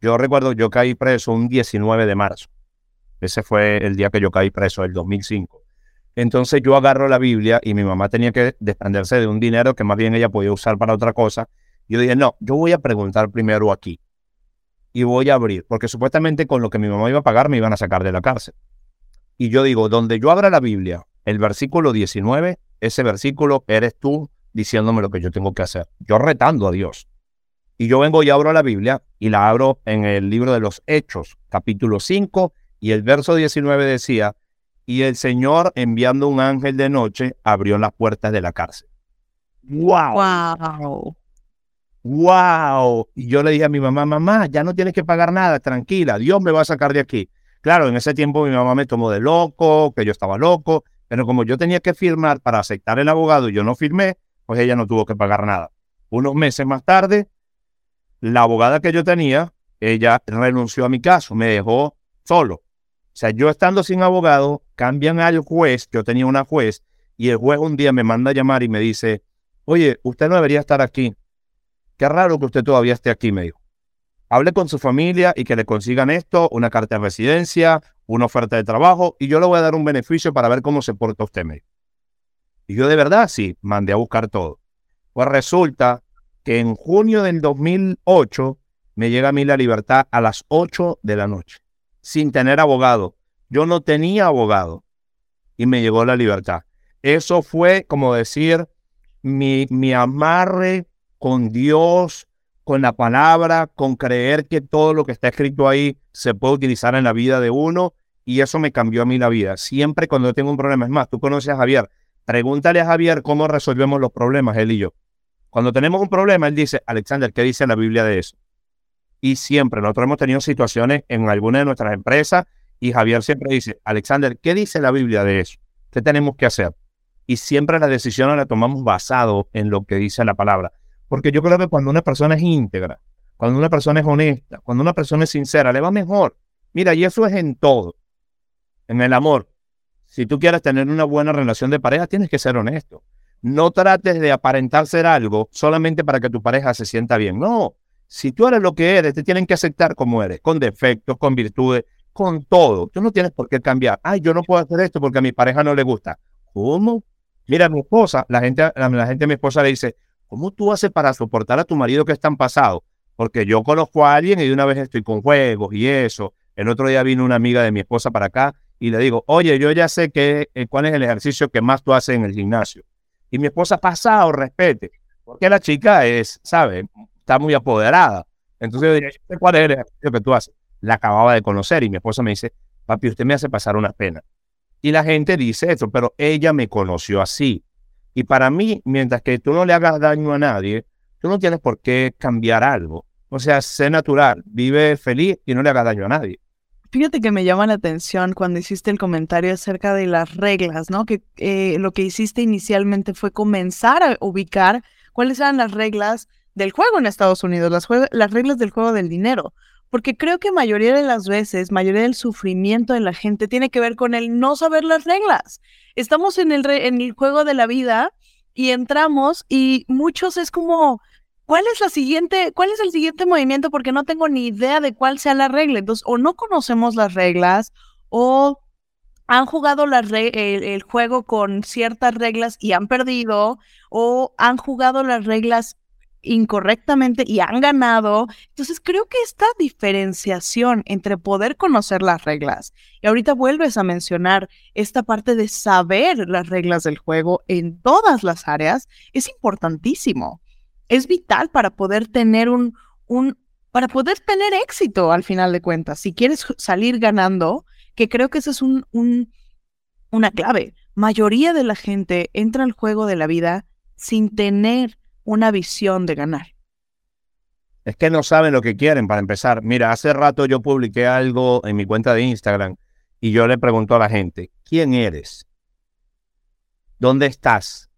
Yo recuerdo, yo caí preso un 19 de marzo. Ese fue el día que yo caí preso, el 2005. Entonces yo agarro la Biblia y mi mamá tenía que desprenderse de un dinero que más bien ella podía usar para otra cosa. Yo dije, no, yo voy a preguntar primero aquí. Y voy a abrir, porque supuestamente con lo que mi mamá iba a pagar me iban a sacar de la cárcel. Y yo digo, donde yo abra la Biblia, el versículo 19, ese versículo eres tú diciéndome lo que yo tengo que hacer. Yo retando a Dios. Y yo vengo y abro la Biblia y la abro en el libro de los Hechos, capítulo 5, y el verso 19 decía, y el Señor enviando un ángel de noche abrió las puertas de la cárcel. ¡Wow! Wow. ¡Wow! Y yo le dije a mi mamá, mamá, ya no tienes que pagar nada, tranquila, Dios me va a sacar de aquí. Claro, en ese tiempo mi mamá me tomó de loco, que yo estaba loco, pero como yo tenía que firmar para aceptar el abogado y yo no firmé, pues ella no tuvo que pagar nada. Unos meses más tarde, la abogada que yo tenía, ella renunció a mi caso, me dejó solo. O sea, yo estando sin abogado, cambian al juez, yo tenía una juez, y el juez un día me manda a llamar y me dice, oye, usted no debería estar aquí. Qué raro que usted todavía esté aquí, me dijo. Hable con su familia y que le consigan esto, una carta de residencia, una oferta de trabajo, y yo le voy a dar un beneficio para ver cómo se porta usted, me dijo. Y yo de verdad sí, mandé a buscar todo. Pues resulta que en junio del 2008 me llega a mí la libertad a las 8 de la noche, sin tener abogado. Yo no tenía abogado y me llegó la libertad. Eso fue como decir mi, mi amarre con Dios, con la palabra, con creer que todo lo que está escrito ahí se puede utilizar en la vida de uno y eso me cambió a mí la vida. Siempre cuando tengo un problema, es más, tú conoces a Javier, Pregúntale a Javier cómo resolvemos los problemas, él y yo. Cuando tenemos un problema, él dice, Alexander, ¿qué dice la Biblia de eso? Y siempre, nosotros hemos tenido situaciones en alguna de nuestras empresas y Javier siempre dice, Alexander, ¿qué dice la Biblia de eso? ¿Qué tenemos que hacer? Y siempre las decisiones las tomamos basado en lo que dice la palabra. Porque yo creo que cuando una persona es íntegra, cuando una persona es honesta, cuando una persona es sincera, le va mejor. Mira, y eso es en todo. En el amor, si tú quieres tener una buena relación de pareja, tienes que ser honesto. No trates de aparentar ser algo solamente para que tu pareja se sienta bien. No, si tú eres lo que eres, te tienen que aceptar como eres, con defectos, con virtudes, con todo. Tú no tienes por qué cambiar. Ay, yo no puedo hacer esto porque a mi pareja no le gusta. ¿Cómo? Mira, mi esposa, la gente, la, gente de mi esposa le dice, ¿cómo tú haces para soportar a tu marido que es tan pasado? Porque yo conozco a alguien y de una vez estoy con juegos y eso. El otro día vino una amiga de mi esposa para acá y le digo, oye, yo ya sé que, eh, cuál es el ejercicio que más tú haces en el gimnasio. Y mi esposa, pasado, respete, porque la chica es, ¿sabe? Está muy apoderada. Entonces yo diría, ¿cuál es el ejercicio que tú haces? La acababa de conocer y mi esposa me dice, papi, usted me hace pasar una pena. Y la gente dice esto, pero ella me conoció así. Y para mí, mientras que tú no le hagas daño a nadie, tú no tienes por qué cambiar algo. O sea, sé natural, vive feliz y no le hagas daño a nadie. Fíjate que me llama la atención cuando hiciste el comentario acerca de las reglas, ¿no? Que eh, lo que hiciste inicialmente fue comenzar a ubicar cuáles eran las reglas del juego en Estados Unidos, las, las reglas del juego del dinero. Porque creo que mayoría de las veces, mayoría del sufrimiento de la gente tiene que ver con el no saber las reglas. Estamos en el, el juego de la vida y entramos y muchos es como, ¿cuál es la siguiente, cuál es el siguiente movimiento? Porque no tengo ni idea de cuál sea la regla. Entonces, o no conocemos las reglas, o han jugado el, juego con ciertas reglas y han perdido, o han jugado las reglas incorrectamente y han ganado. Entonces creo que esta diferenciación entre poder conocer las reglas y ahorita vuelves a mencionar esta parte de saber las reglas del juego en todas las áreas es importantísimo es vital para poder tener un, un, para poder tener éxito al final de cuentas. Si quieres salir ganando, que creo que esa es un, un, una clave. Mayoría de la gente entra al juego de la vida sin tener una visión de ganar. Es que no saben lo que quieren para empezar. Mira, hace rato yo publiqué algo en mi cuenta de Instagram y yo le pregunto a la gente, ¿quién eres? ¿Dónde estás?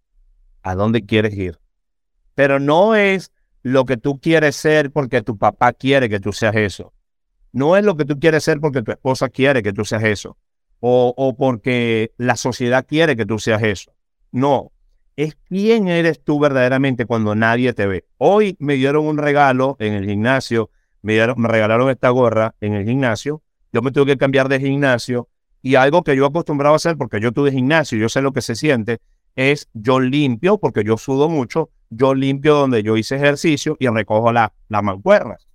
¿A dónde quieres ir? pero no es lo que tú quieres ser porque tu papá quiere que tú seas eso. No es lo que tú quieres ser porque tu esposa quiere que tú seas eso. O, o porque la sociedad quiere que tú seas eso. No, es quién eres tú verdaderamente cuando nadie te ve. Hoy me dieron un regalo en el gimnasio, me, dieron, regalaron esta gorra en el gimnasio. Yo me tuve que cambiar de gimnasio y algo que yo acostumbraba a hacer porque yo tuve gimnasio, yo sé lo que se siente, es yo limpio, porque yo sudo mucho, yo limpio donde yo hice ejercicio y recojo las mancuernas.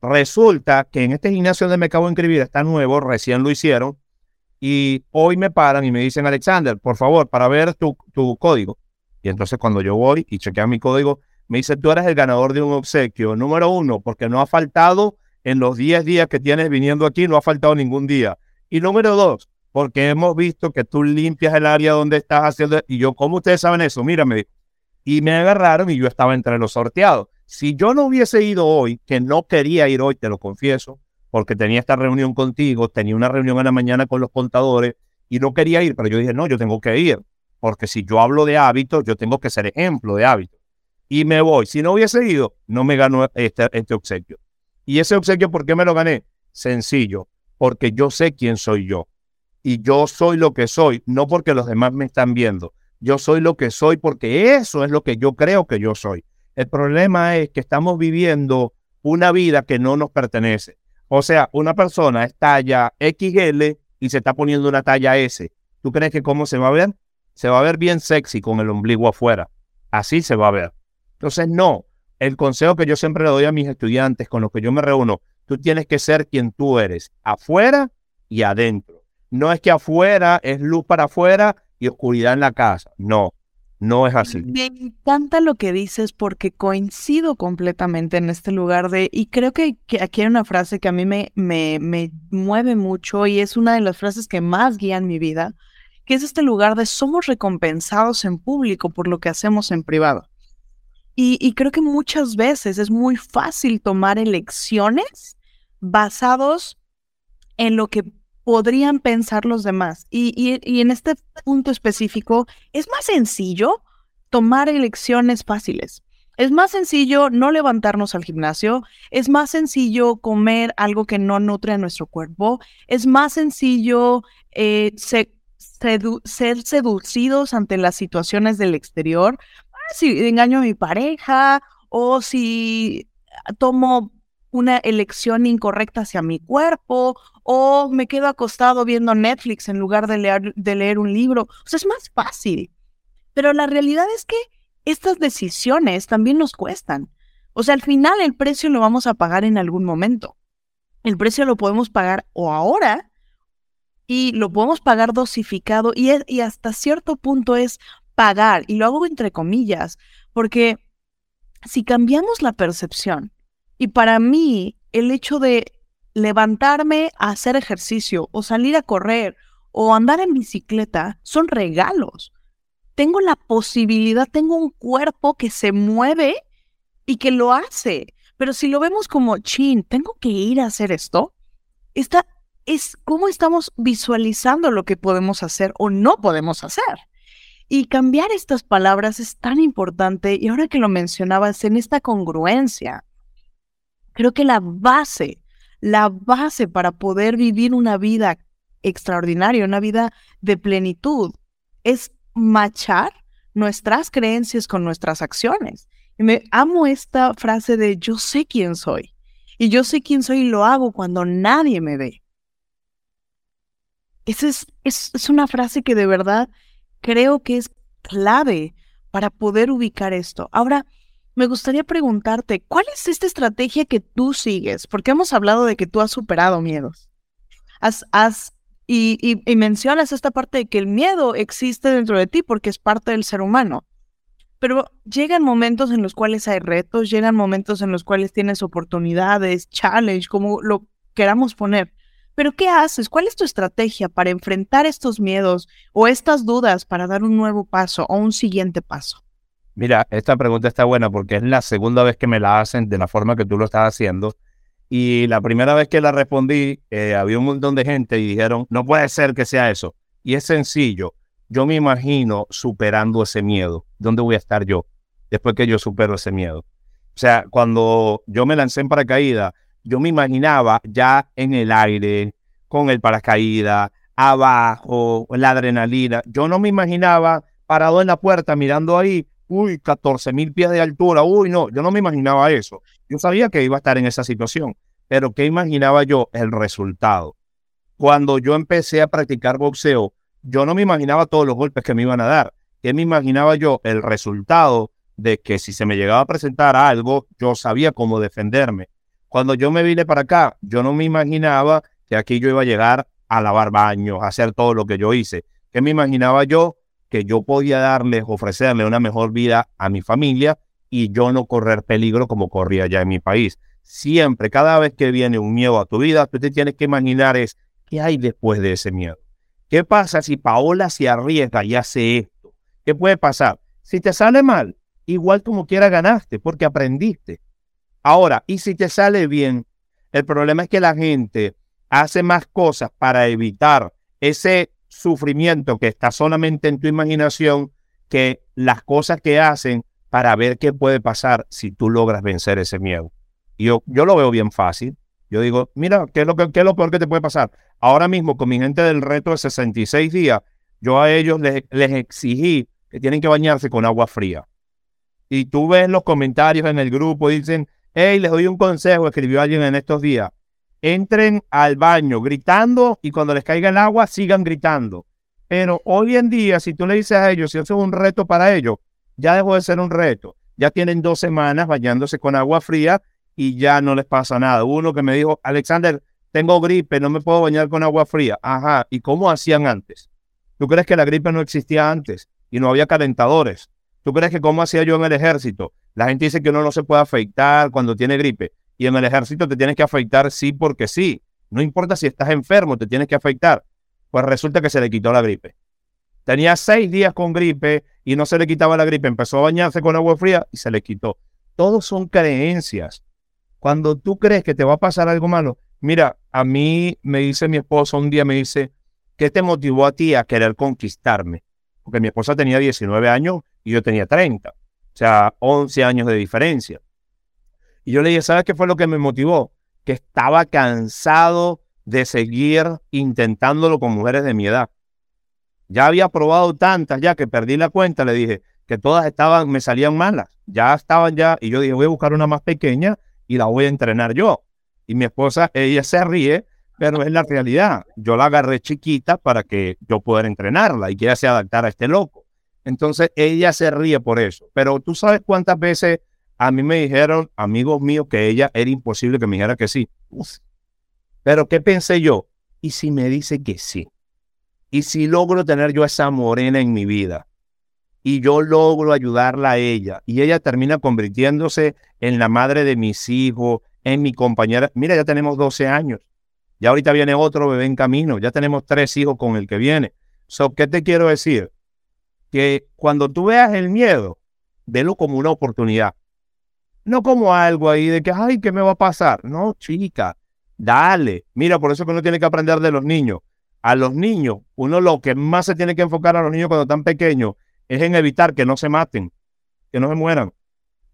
Resulta que en este gimnasio donde me acabo de inscribir está nuevo, recién lo hicieron, y hoy me paran y me dicen, Alexander, por favor, para ver tu, tu código. Y entonces cuando yo voy y chequeo mi código, me dice, tú eres el ganador de un obsequio. Número uno, porque no ha faltado en los 10 días que tienes viniendo aquí, no ha faltado ningún día. Y número dos, porque hemos visto que tú limpias el área donde estás haciendo. Y yo, ¿cómo ustedes saben eso? Mírame. Y me agarraron y yo estaba entre los sorteados. Si yo no hubiese ido hoy, que no quería ir hoy, te lo confieso, porque tenía esta reunión contigo, tenía una reunión en la mañana con los contadores y no quería ir, pero yo dije, no, yo tengo que ir, porque si yo hablo de hábitos, yo tengo que ser ejemplo de hábitos. Y me voy. Si no hubiese ido, no me ganó este, este obsequio. Y ese obsequio, ¿por qué me lo gané? Sencillo, porque yo sé quién soy yo. Y yo soy lo que soy, no porque los demás me están viendo. Yo soy lo que soy porque eso es lo que yo creo que yo soy. El problema es que estamos viviendo una vida que no nos pertenece. O sea, una persona es talla XL y se está poniendo una talla S. ¿Tú crees que cómo se va a ver? Se va a ver bien sexy con el ombligo afuera. Así se va a ver. Entonces, no. El consejo que yo siempre le doy a mis estudiantes con los que yo me reúno, tú tienes que ser quien tú eres, afuera y adentro. No es que afuera es luz para afuera y oscuridad en la casa. No. No es así. Me encanta lo que dices porque coincido completamente en este lugar de, y creo que, aquí hay una frase que a mí me, me, me mueve mucho y es una de las frases que más guían mi vida, que es este lugar de somos recompensados en público por lo que hacemos en privado. Y, y creo que muchas veces es muy fácil tomar elecciones basados en lo que podrían pensar los demás. Y, en este punto específico, es más sencillo tomar elecciones fáciles. Es más sencillo no levantarnos al gimnasio, es más sencillo comer algo que no nutre a nuestro cuerpo, es más sencillo eh, ser seducidos ante las situaciones del exterior. Ah, si engaño a mi pareja o si tomo una elección incorrecta hacia mi cuerpo o me quedo acostado viendo Netflix en lugar de leer, un libro. O sea, es más fácil. Pero la realidad es que estas decisiones también nos cuestan. O sea, al final el precio lo vamos a pagar en algún momento. El precio lo podemos pagar o ahora y lo podemos pagar dosificado y hasta cierto punto es pagar, y lo hago entre comillas, porque si cambiamos la percepción y para mí, el hecho de levantarme a hacer ejercicio o salir a correr o andar en bicicleta son regalos. Tengo la posibilidad, tengo un cuerpo que se mueve y que lo hace. Pero si lo vemos como, chin, tengo que ir a hacer esto, esta es cómo estamos visualizando lo que podemos hacer o no podemos hacer. Y cambiar estas palabras es tan importante y ahora que lo mencionabas en esta congruencia, Creo que la base, la base para poder vivir una vida extraordinaria, una vida de plenitud, es machar nuestras creencias con nuestras acciones. Y me amo esta frase de yo sé quién soy. Y yo sé quién soy y lo hago cuando nadie me ve. Esa es, es, es una frase que de verdad creo que es clave para poder ubicar esto. Ahora, me gustaría preguntarte, ¿cuál es esta estrategia que tú sigues? Porque hemos hablado de que tú has superado miedos. Has, has, y, y, mencionas esta parte de que el miedo existe dentro de ti porque es parte del ser humano. Pero llegan momentos en los cuales hay retos, llegan momentos en los cuales tienes oportunidades, challenge, como lo queramos poner. Pero ¿qué haces? ¿Cuál es tu estrategia para enfrentar estos miedos o estas dudas para dar un nuevo paso o un siguiente paso? Mira, esta pregunta está buena porque es la segunda vez que me la hacen de la forma que tú lo estás haciendo. Y la primera vez que la respondí, eh, había un montón de gente y dijeron, no puede ser que sea eso. Y es sencillo. Yo me imagino superando ese miedo. ¿Dónde voy a estar yo después que yo supero ese miedo? O sea, cuando yo me lancé en paracaídas, yo me imaginaba ya en el aire, con el paracaídas, abajo, la adrenalina. Yo no me imaginaba parado en la puerta mirando ahí uy, 14 mil pies de altura, uy, no, yo no me imaginaba eso. Yo sabía que iba a estar en esa situación, pero ¿qué imaginaba yo? El resultado. Cuando yo empecé a practicar boxeo, yo no me imaginaba todos los golpes que me iban a dar. ¿Qué me imaginaba yo? El resultado de que si se me llegaba a presentar algo, yo sabía cómo defenderme. Cuando yo me vine para acá, yo no me imaginaba que aquí yo iba a llegar a lavar baños, a hacer todo lo que yo hice. ¿Qué me imaginaba yo? Que yo podía darles, ofrecerle una mejor vida a mi familia y yo no correr peligro como corría ya en mi país. Siempre, cada vez que viene un miedo a tu vida, tú te tienes que imaginar es, ¿qué hay después de ese miedo? ¿Qué pasa si Paola se arriesga y hace esto? ¿Qué puede pasar? Si te sale mal, igual como quiera ganaste porque aprendiste. Ahora, y si te sale bien, el problema es que la gente hace más cosas para evitar ese sufrimiento que está solamente en tu imaginación que las cosas que hacen para ver qué puede pasar si tú logras vencer ese miedo. Yo, yo lo veo bien fácil. Yo digo, mira, ¿qué es, lo que, ¿qué es lo peor que te puede pasar? Ahora mismo, con mi gente del reto de 66 días, yo a ellos les, les exigí que tienen que bañarse con agua fría. Y tú ves los comentarios en el grupo, dicen, hey, les doy un consejo, escribió alguien en estos días. Entren al baño gritando y cuando les caiga el agua sigan gritando. Pero hoy en día, si tú le dices a ellos, si eso es un reto para ellos, ya dejó de ser un reto. Ya tienen dos semanas bañándose con agua fría y ya no les pasa nada. Uno que me dijo, Alexander, tengo gripe, no me puedo bañar con agua fría. Ajá, ¿y cómo hacían antes? ¿Tú crees que la gripe no existía antes y no había calentadores? ¿Tú crees que cómo hacía yo en el ejército? La gente dice que uno no se puede afeitar cuando tiene gripe. Y en el ejército te tienes que afeitar sí porque sí. No importa si estás enfermo, te tienes que afeitar. Pues resulta que se le quitó la gripe. Tenía seis días con gripe y no se le quitaba la gripe. Empezó a bañarse con agua fría y se le quitó. Todos son creencias. Cuando tú crees que te va a pasar algo malo, mira, a mí me dice mi esposa un día, me dice, ¿qué te motivó a ti a querer conquistarme? Porque mi esposa tenía 19 años y yo tenía 30. O sea, 11 años de diferencia. Y yo le dije, ¿sabes qué fue lo que me motivó? Que estaba cansado de seguir intentándolo con mujeres de mi edad. Ya había probado tantas ya que perdí la cuenta, le dije, que todas estaban, me salían malas. Ya estaban ya, y yo dije, voy a buscar una más pequeña y la voy a entrenar yo. Y mi esposa, ella se ríe, pero es la realidad. Yo la agarré chiquita para que yo pudiera entrenarla y que ella se adaptara a este loco. Entonces ella se ríe por eso. Pero tú sabes cuántas veces a mí me dijeron amigos míos que ella era imposible que me dijera que sí. Pero ¿qué pensé yo? ¿Y si me dice que sí? ¿Y si logro tener yo esa morena en mi vida? Y yo logro ayudarla a ella. Y ella termina convirtiéndose en la madre de mis hijos, en mi compañera. Mira, ya tenemos 12 años. Ya ahorita viene otro bebé en camino. Ya tenemos tres hijos con el que viene. So, ¿Qué te quiero decir? Que cuando tú veas el miedo, velo como una oportunidad. No como algo ahí de que, ay, ¿qué me va a pasar? No, chica, dale. Mira, por eso que uno tiene que aprender de los niños. A los niños, uno lo que más se tiene que enfocar a los niños cuando están pequeños es en evitar que no se maten, que no se mueran.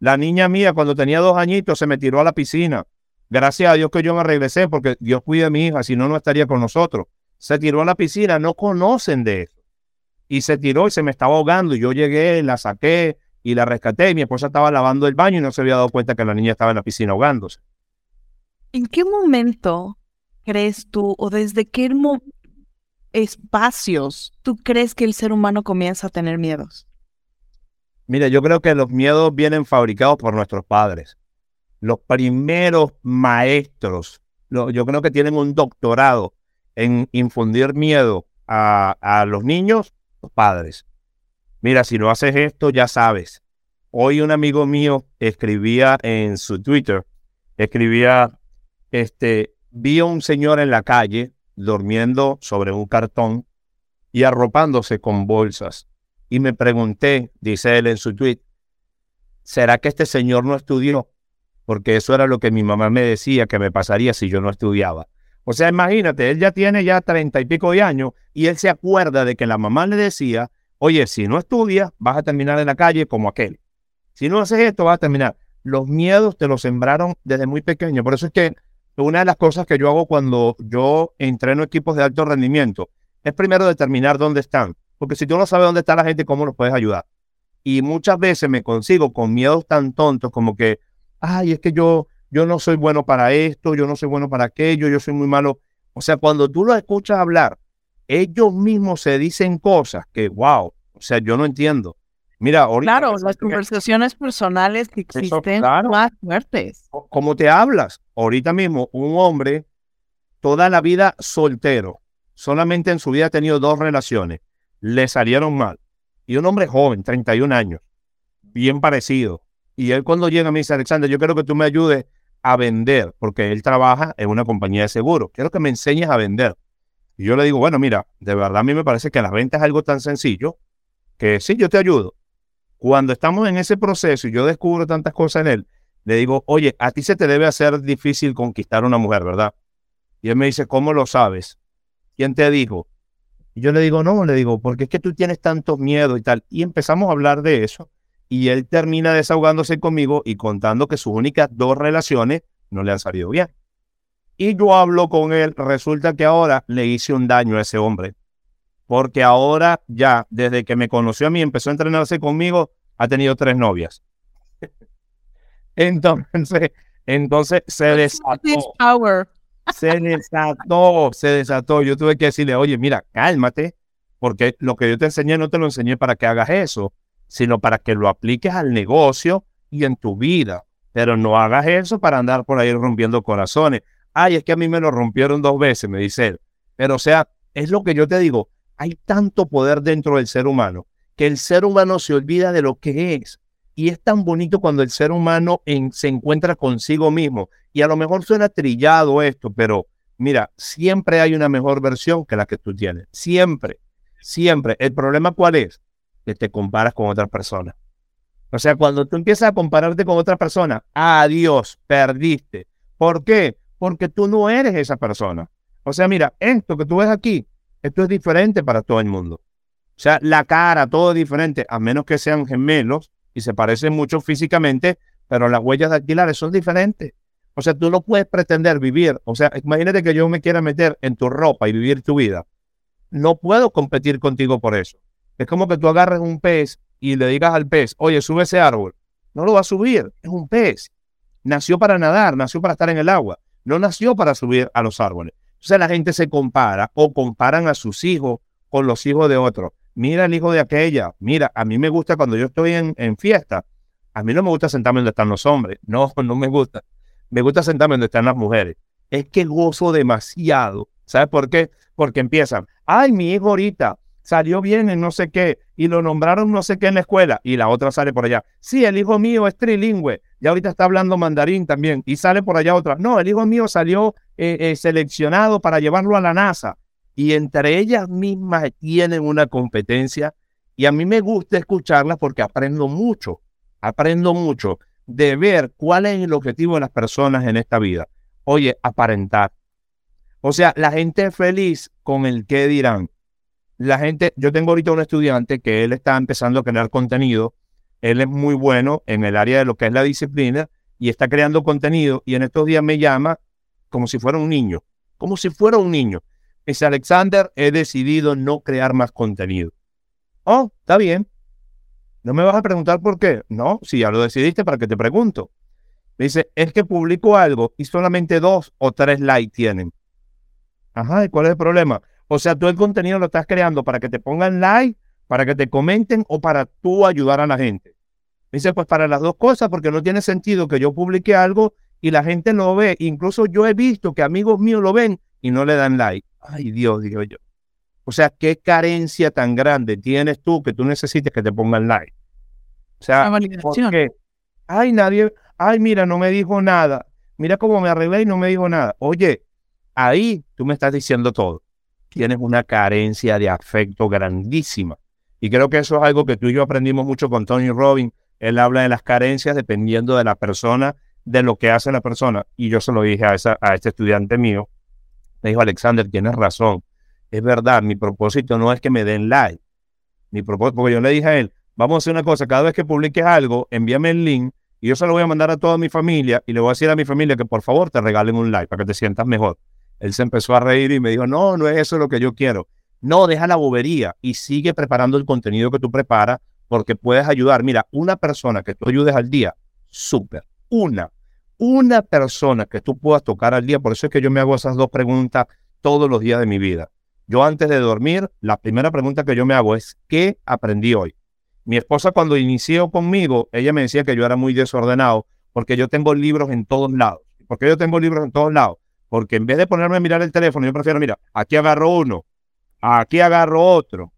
La niña mía, cuando tenía dos añitos, se me tiró a la piscina. Gracias a Dios que yo me regresé, porque Dios cuida a mi hija, si no, no estaría con nosotros. Se tiró a la piscina, no conocen de eso. Y se tiró y se me estaba ahogando. Y yo llegué, la saqué, y la rescaté y mi esposa estaba lavando el baño y no se había dado cuenta que la niña estaba en la piscina ahogándose. ¿En qué momento crees tú o desde qué espacios tú crees que el ser humano comienza a tener miedos? Mira, yo creo que los miedos vienen fabricados por nuestros padres. Los primeros maestros, yo creo que tienen un doctorado en infundir miedo a, a los niños, los padres. Mira, si no haces esto, ya sabes. Hoy un amigo mío escribía en su Twitter, escribía, este, vi a un señor en la calle durmiendo sobre un cartón y arropándose con bolsas. Y me pregunté, dice él en su tweet, ¿será que este señor no estudió? Porque eso era lo que mi mamá me decía que me pasaría si yo no estudiaba. O sea, imagínate, él ya tiene ya treinta y pico de años y él se acuerda de que la mamá le decía Oye, si no estudias, vas a terminar en la calle como aquel. Si no haces esto, vas a terminar. Los miedos te los sembraron desde muy pequeño. Por eso es que una de las cosas que yo hago cuando yo entreno equipos de alto rendimiento es primero determinar dónde están. Porque si tú no sabes dónde está la gente, ¿cómo los puedes ayudar? Y muchas veces me consigo con miedos tan tontos como que, ay, es que yo, yo no soy bueno para esto, yo no soy bueno para aquello, yo soy muy malo. O sea, cuando tú lo escuchas hablar ellos mismos se dicen cosas que, wow, o sea, yo no entiendo. Mira, ahorita Claro, las conversaciones personales que existen claro. más fuertes. ¿Cómo te hablas? Ahorita mismo, un hombre toda la vida soltero, solamente en su vida ha tenido dos relaciones, le salieron mal. Y un hombre joven, 31 años, bien parecido. Y él cuando llega me dice, Alexander, yo quiero que tú me ayudes a vender, porque él trabaja en una compañía de seguro. Quiero que me enseñes a vender. Y yo le digo, bueno, mira, de verdad a mí me parece que la venta es algo tan sencillo que sí, yo te ayudo. Cuando estamos en ese proceso y yo descubro tantas cosas en él, le digo, oye, a ti se te debe hacer difícil conquistar a una mujer, ¿verdad? Y él me dice, ¿cómo lo sabes? ¿Quién te dijo? Y yo le digo, no, le digo, porque es que tú tienes tantos miedos y tal. Y empezamos a hablar de eso. Y él termina desahogándose conmigo y contando que sus únicas dos relaciones no le han salido bien. Y yo hablo con él, resulta que ahora le hice un daño a ese hombre porque ahora ya, desde que me conoció a mí, empezó a entrenarse conmigo, ha tenido tres novias. entonces, entonces se desató. Se desató, se desató. Yo tuve que decirle, oye, mira, cálmate, porque lo que yo te enseñé no te lo enseñé para que hagas eso, sino para que lo apliques al negocio y en tu vida. Pero no hagas eso para andar por ahí rompiendo corazones. Ay, es que a mí me lo rompieron dos veces, me dice él. Pero o sea, es lo que yo te digo, hay tanto poder dentro del ser humano que el ser humano se olvida de lo que es. Y es tan bonito cuando el ser humano se encuentra consigo mismo. Y a lo mejor suena trillado esto, pero mira, siempre hay una mejor versión que la que tú tienes. Siempre, siempre. ¿El problema cuál es? Que te comparas con otra persona. O sea, cuando tú empiezas a compararte con otra persona, adiós, perdiste. ¿Por qué? Porque tú no eres esa persona. O sea, mira, esto que tú ves aquí, esto es diferente para todo el mundo. O sea, la cara, todo es diferente, a menos que sean gemelos y se parecen mucho físicamente, pero las huellas dactilares son diferentes. O sea, tú no puedes pretender vivir. O sea, imagínate que yo me quiera meter en tu ropa y vivir tu vida. No puedo competir contigo por eso. Es como que tú agarres un pez y le digas al pez, oye, sube ese árbol. No lo va a subir, es un pez. Nació para nadar, nació para estar en el agua. No nació para subir a los árboles. Entonces la gente se compara o comparan a sus hijos con los hijos de otros. Mira el hijo de aquella. Mira, a mí me gusta cuando yo estoy en, en fiesta. A mí no me gusta sentarme donde están los hombres. No, no me gusta. Me gusta sentarme donde están las mujeres. Es que gozo demasiado. ¿Sabes por qué? Porque empiezan. Ay, mi hijo ahorita salió bien en no sé qué y lo nombraron no sé qué en la escuela y la otra sale por allá. Sí, el hijo mío es trilingüe y ahorita está hablando mandarín también y sale por allá otra. No, el hijo mío salió eh, eh, seleccionado para llevarlo a la NASA y entre ellas mismas tienen una competencia y a mí me gusta escucharlas porque aprendo mucho, aprendo mucho de ver cuál es el objetivo de las personas en esta vida. Oye, aparentar. O sea, la gente es feliz con el qué dirán la gente, yo tengo ahorita un estudiante que él está empezando a crear contenido, él es muy bueno en el área de lo que es la disciplina y está creando contenido y en estos días me llama como si fuera un niño, como si fuera un niño. Dice, Alexander, he decidido no crear más contenido. Oh, está bien. ¿No me vas a preguntar por qué? No, si ya lo decidiste, ¿para qué te pregunto? Dice, es que publico algo y solamente dos o tres likes tienen. Ajá, ¿y cuál es el problema? O sea, tú el contenido lo estás creando para que te pongan like, para que te comenten o para tú ayudar a la gente. Dice, pues para las dos cosas, porque no tiene sentido que yo publique algo y la gente lo ve. Incluso yo he visto que amigos míos lo ven y no le dan like. Ay, Dios, digo yo. O sea, qué carencia tan grande tienes tú que tú necesites que te pongan like. O sea, porque, ay, nadie, ay, mira, no me dijo nada. Mira cómo me arreglé y no me dijo nada. Oye, ahí tú me estás diciendo todo tienes una carencia de afecto grandísima. Y creo que eso es algo que tú y yo aprendimos mucho con Tony Robbins. Él habla de las carencias dependiendo de la persona, de lo que hace la persona. Y yo se lo dije a, esa, a este estudiante mío. Me dijo, Alexander, tienes razón. Es verdad, mi propósito no es que me den like. Mi propósito, porque yo le dije a él, vamos a hacer una cosa, cada vez que publiques algo, envíame el link y yo se lo voy a mandar a toda mi familia y le voy a decir a mi familia que por favor te regalen un like para que te sientas mejor. Él se empezó a reír y me dijo, no, no es eso lo que yo quiero. No, deja la bobería y sigue preparando el contenido que tú preparas porque puedes ayudar. Mira, una persona que tú ayudes al día, súper. Una, una persona que tú puedas tocar al día. Por eso es que yo me hago esas dos preguntas todos los días de mi vida. Yo antes de dormir, la primera pregunta que yo me hago es, ¿qué aprendí hoy? Mi esposa cuando inició conmigo, ella me decía que yo era muy desordenado porque yo tengo libros en todos lados. ¿Por qué yo tengo libros en todos lados? Porque en vez de ponerme a mirar el teléfono, yo prefiero, mira, aquí agarro uno, aquí agarro otro,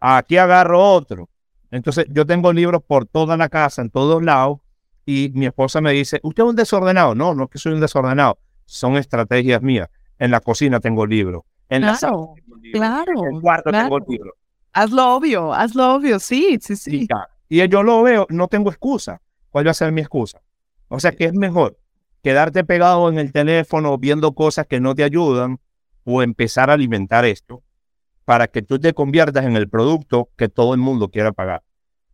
aquí agarro otro. Entonces yo tengo libros por toda la casa, en todos lados, y mi esposa me dice, ¿usted es un desordenado? No, no es que soy un desordenado, son estrategias mías. En la cocina tengo libros, en claro, la sala tengo libros, claro, en el cuarto claro. tengo libros. Hazlo obvio, hazlo obvio, sí, sí, sí. Y, ya. y yo lo veo, no tengo excusa. ¿Cuál va a ser mi excusa? O sea, que es mejor quedarte pegado en el teléfono viendo cosas que no te ayudan o empezar a alimentar esto para que tú te conviertas en el producto que todo el mundo quiera pagar.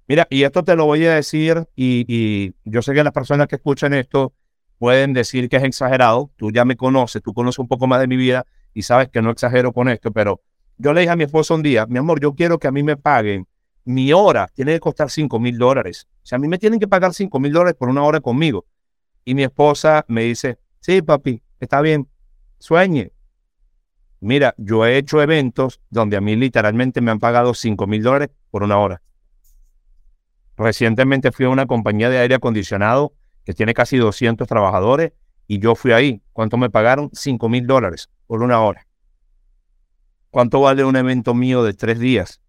Mira, y esto te lo voy a decir y, yo sé que las personas que escuchan esto pueden decir que es exagerado. Tú ya me conoces, tú conoces un poco más de mi vida y sabes que no exagero con esto, pero yo le dije a mi esposa un día, mi amor, yo quiero que a mí me paguen mi hora, tiene que costar 5 mil dólares. O sea, a mí me tienen que pagar 5 mil dólares por una hora conmigo. Y mi esposa me dice, sí, papi, está bien, sueñe. Mira, yo he hecho eventos donde a mí literalmente me han pagado 5 mil dólares por una hora. Recientemente fui a una compañía de aire acondicionado que tiene casi 200 trabajadores y yo fui ahí. ¿Cuánto me pagaron? 5 mil dólares por una hora. ¿Cuánto vale un evento mío de tres días?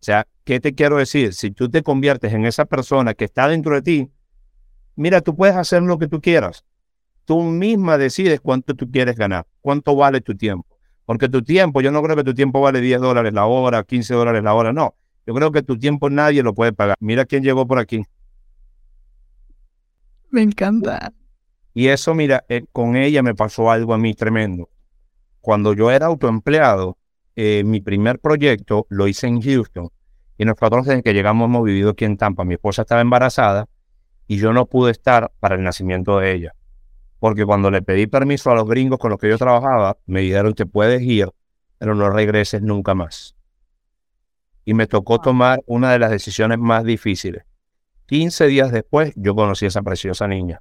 O sea, ¿qué te quiero decir? Si tú te conviertes en esa persona que está dentro de ti, mira, tú puedes hacer lo que tú quieras. Tú misma decides cuánto tú quieres ganar, cuánto vale tu tiempo. Porque tu tiempo, yo no creo que tu tiempo vale 10 dólares la hora, 15 dólares la hora, no. Yo creo que tu tiempo nadie lo puede pagar. Mira quién llegó por aquí. Me encanta. Y eso, mira, eh, con ella me pasó algo a mí tremendo. Cuando yo era autoempleado, eh, mi primer proyecto lo hice en Houston. Y nosotros desde que llegamos hemos vivido aquí en Tampa. Mi esposa estaba embarazada y yo no pude estar para el nacimiento de ella. Porque cuando le pedí permiso a los gringos con los que yo trabajaba, me dijeron, te puedes ir, pero no regreses nunca más. Y me tocó tomar una de las decisiones más difíciles. 15 días después, yo conocí a esa preciosa niña.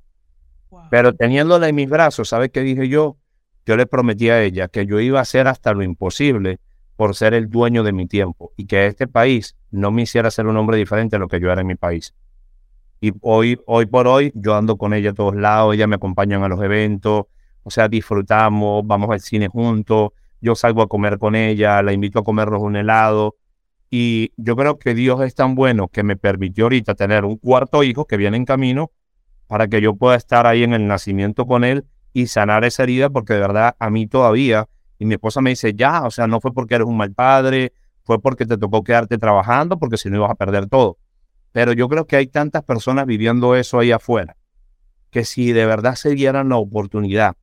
Wow. Pero teniéndola en mis brazos, ¿sabes qué dije yo? Yo le prometí a ella que yo iba a hacer hasta lo imposible por ser el dueño de mi tiempo y que este país no me hiciera ser un hombre diferente a lo que yo era en mi país. Y hoy, hoy por hoy, yo ando con ella a todos lados, ella me acompaña a los eventos, o sea, disfrutamos, vamos al cine juntos, yo salgo a comer con ella, la invito a comernos un helado. Y yo creo que Dios es tan bueno que me permitió ahorita tener un cuarto hijo que viene en camino para que yo pueda estar ahí en el nacimiento con él y sanar esa herida, porque de verdad a mí todavía, y mi esposa me dice, ya, o sea, no fue porque eres un mal padre, fue porque te tocó quedarte trabajando, porque si no ibas a perder todo. Pero yo creo que hay tantas personas viviendo eso ahí afuera, que si de verdad se dieran la oportunidad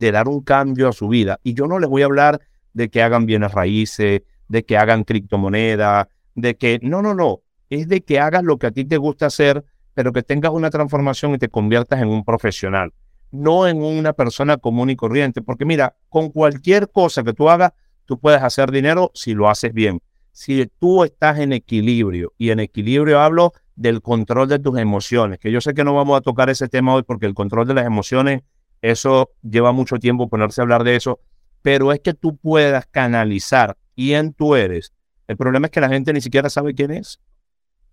de dar un cambio a su vida, y yo no les voy a hablar de que hagan bienes raíces, de que hagan criptomoneda, de que, no, no, no, es de que hagas lo que a ti te gusta hacer, pero que tengas una transformación y te conviertas en un profesional, no en una persona común y corriente, porque mira, con cualquier cosa que tú hagas, tú puedes hacer dinero si lo haces bien. Si tú estás en equilibrio, y en equilibrio hablo del control de tus emociones, que yo sé que no vamos a tocar ese tema hoy porque el control de las emociones, eso lleva mucho tiempo ponerse a hablar de eso, pero es que tú puedas canalizar quién tú eres. El problema es que la gente ni siquiera sabe quién es.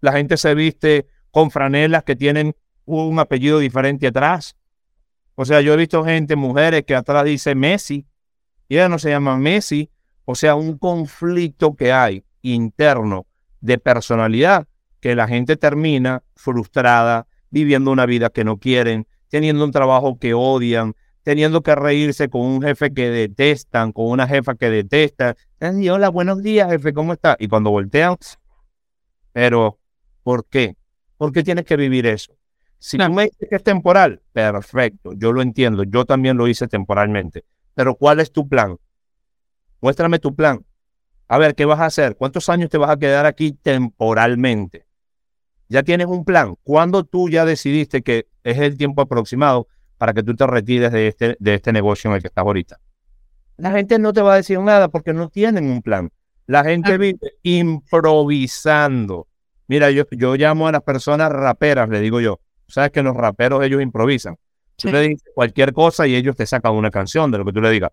La gente se viste con franelas que tienen un apellido diferente atrás. O sea, yo he visto gente, mujeres que atrás dice Messi, y ella no se llama Messi. O sea, un conflicto que hay interno de personalidad que la gente termina frustrada, viviendo una vida que no quieren, teniendo un trabajo que odian, teniendo que reírse con un jefe que detestan, con una jefa que detesta. Hola, buenos días, jefe, ¿cómo está? Y cuando voltean, pero ¿por qué? ¿Por qué tienes que vivir eso? Si tú me dices que es temporal, perfecto, yo lo entiendo, yo también lo hice temporalmente. Pero ¿cuál es tu plan? Muéstrame tu plan. A ver, ¿qué vas a hacer? ¿Cuántos años te vas a quedar aquí temporalmente? Ya tienes un plan. ¿Cuándo tú ya decidiste que es el tiempo aproximado para que tú te retires de este, de este negocio en el que estás ahorita? La gente no te va a decir nada porque no tienen un plan. La gente Ah. vive improvisando. Mira, yo, yo llamo a las personas raperas, le digo yo. Sabes que los raperos ellos improvisan. Tú Sí. le dices cualquier cosa y ellos te sacan una canción de lo que tú le digas.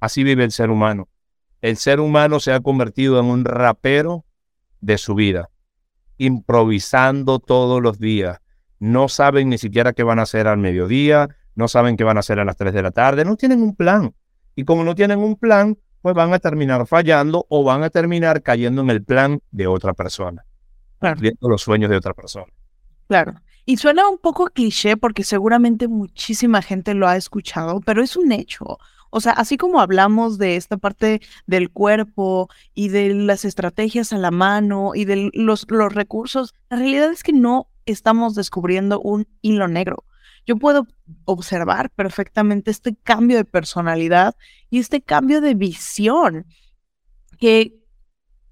Así vive el ser humano. El ser humano se ha convertido en un rapero de su vida. improvisando todos los días. No saben ni siquiera qué van a hacer al mediodía, no saben qué van a hacer a las 3 de la tarde, no tienen un plan. Y como no tienen un plan, pues van a terminar fallando o van a terminar cayendo en el plan de otra persona, cumpliendo los sueños de otra persona. Claro. Y suena un poco cliché porque seguramente muchísima gente lo ha escuchado, pero es un hecho. O sea, así como hablamos de esta parte del cuerpo y de las estrategias a la mano y de los, los recursos, la realidad es que no estamos descubriendo un hilo negro. Yo puedo observar perfectamente este cambio de personalidad y este cambio de visión que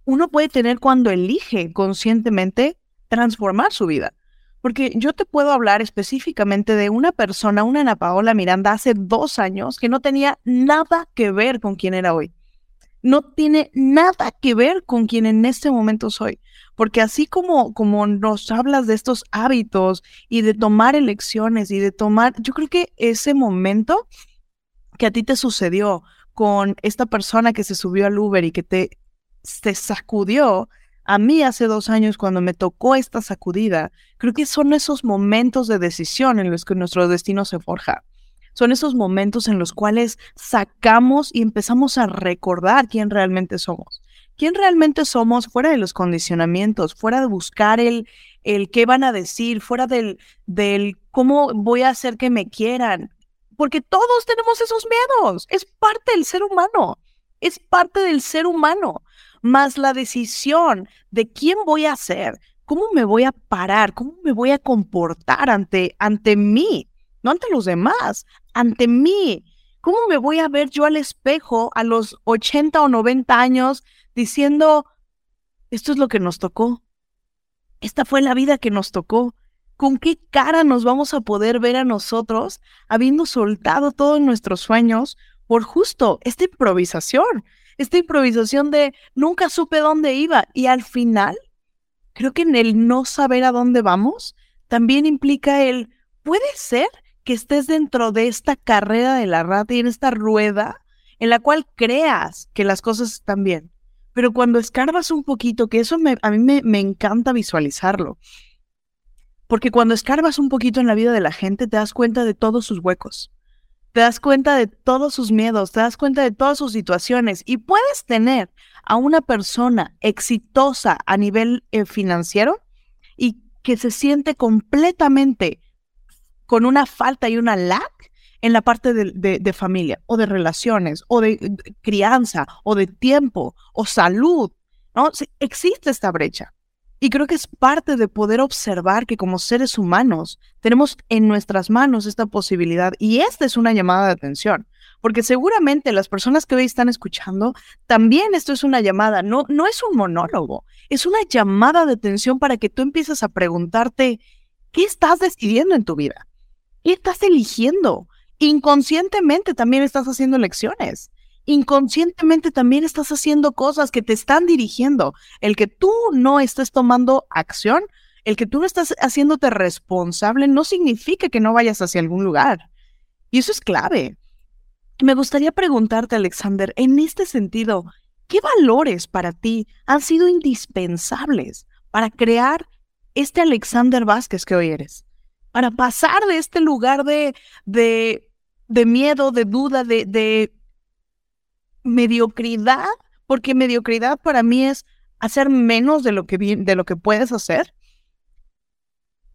uno puede tener cuando elige conscientemente transformar su vida. Porque yo te puedo hablar específicamente de una persona, una Ana Paola Miranda, hace dos años que no tenía nada que ver con quien era hoy. No tiene nada que ver con quien en este momento soy. Porque así como, como nos hablas de estos hábitos y de tomar elecciones y de tomar, yo creo que ese momento que a ti te sucedió con esta persona que se subió al Uber y que te, te sacudió, a mí hace dos años cuando me tocó esta sacudida, creo que son esos momentos de decisión en los que nuestro destino se forja. Son esos momentos en los cuales sacamos y empezamos a recordar quién realmente somos. Quién realmente somos fuera de los condicionamientos, fuera de buscar el, el qué van a decir, fuera del, del cómo voy a hacer que me quieran. Porque todos tenemos esos miedos. Es parte del ser humano. Es parte del ser humano más la decisión de quién voy a ser, cómo me voy a parar, cómo me voy a comportar ante, ante mí, no ante los demás, ante mí. ¿Cómo me voy a ver yo al espejo a los 80 o 90 años diciendo, esto es lo que nos tocó? Esta fue la vida que nos tocó. ¿Con qué cara nos vamos a poder ver a nosotros habiendo soltado todos nuestros sueños por justo esta improvisación? Esta improvisación de nunca supe dónde iba y al final, creo que en el no saber a dónde vamos, también implica el, puede ser que estés dentro de esta carrera de la rata y en esta rueda en la cual creas que las cosas están bien. Pero cuando escarbas un poquito, que eso a mí me, me encanta visualizarlo, porque cuando escarbas un poquito en la vida de la gente, te das cuenta de todos sus huecos te das cuenta de todos sus miedos, te das cuenta de todas sus situaciones y puedes tener a una persona exitosa a nivel eh, financiero y que se siente completamente con una falta y una lack en la parte de, familia o de relaciones o de, de, crianza o de tiempo o salud, ¿no? Existe esta brecha. Y creo que es parte de poder observar que como seres humanos tenemos en nuestras manos esta posibilidad y esta es una llamada de atención, porque seguramente las personas que hoy están escuchando, también esto es una llamada, no, no es un monólogo, es una llamada de atención para que tú empieces a preguntarte, ¿qué estás decidiendo en tu vida? ¿Qué estás eligiendo? Inconscientemente también estás haciendo elecciones inconscientemente también estás haciendo cosas que te están dirigiendo. El que tú no estés tomando acción, el que tú no estás haciéndote responsable, no significa que no vayas hacia algún lugar. Y eso es clave. Me gustaría preguntarte, Alexander, en este sentido, ¿qué valores para ti han sido indispensables para crear este Alexander Vázquez que hoy eres? Para pasar de este lugar de, de, de miedo, de duda, de, de mediocridad, porque mediocridad para mí es hacer menos de lo que, de lo que puedes hacer,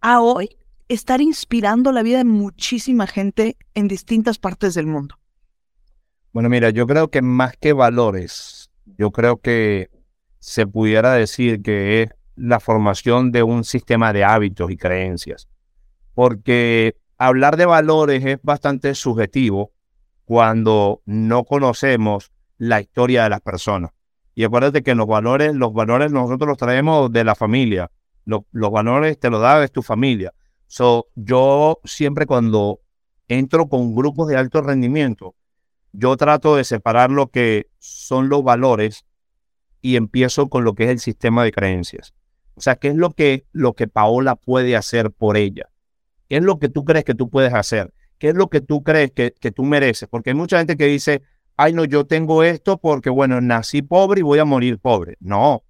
a hoy estar inspirando la vida de muchísima gente en distintas partes del mundo. Bueno, mira, yo creo que más que valores, yo creo que se pudiera decir que es la formación de un sistema de hábitos y creencias. Porque hablar de valores es bastante subjetivo cuando no conocemos la historia de las personas. Y acuérdate que los valores, los valores nosotros los traemos de la familia. Los, los valores te los da tu familia. So, yo siempre cuando entro con grupos de alto rendimiento, yo trato de separar lo que son los valores y empiezo con lo que es el sistema de creencias. O sea, ¿qué es lo que, lo que Paola puede hacer por ella? ¿Qué es lo que tú crees que tú puedes hacer? ¿Qué es lo que tú crees que, que tú mereces? Porque hay mucha gente que dice, ay, no, yo tengo esto porque, bueno, nací pobre y voy a morir pobre. No,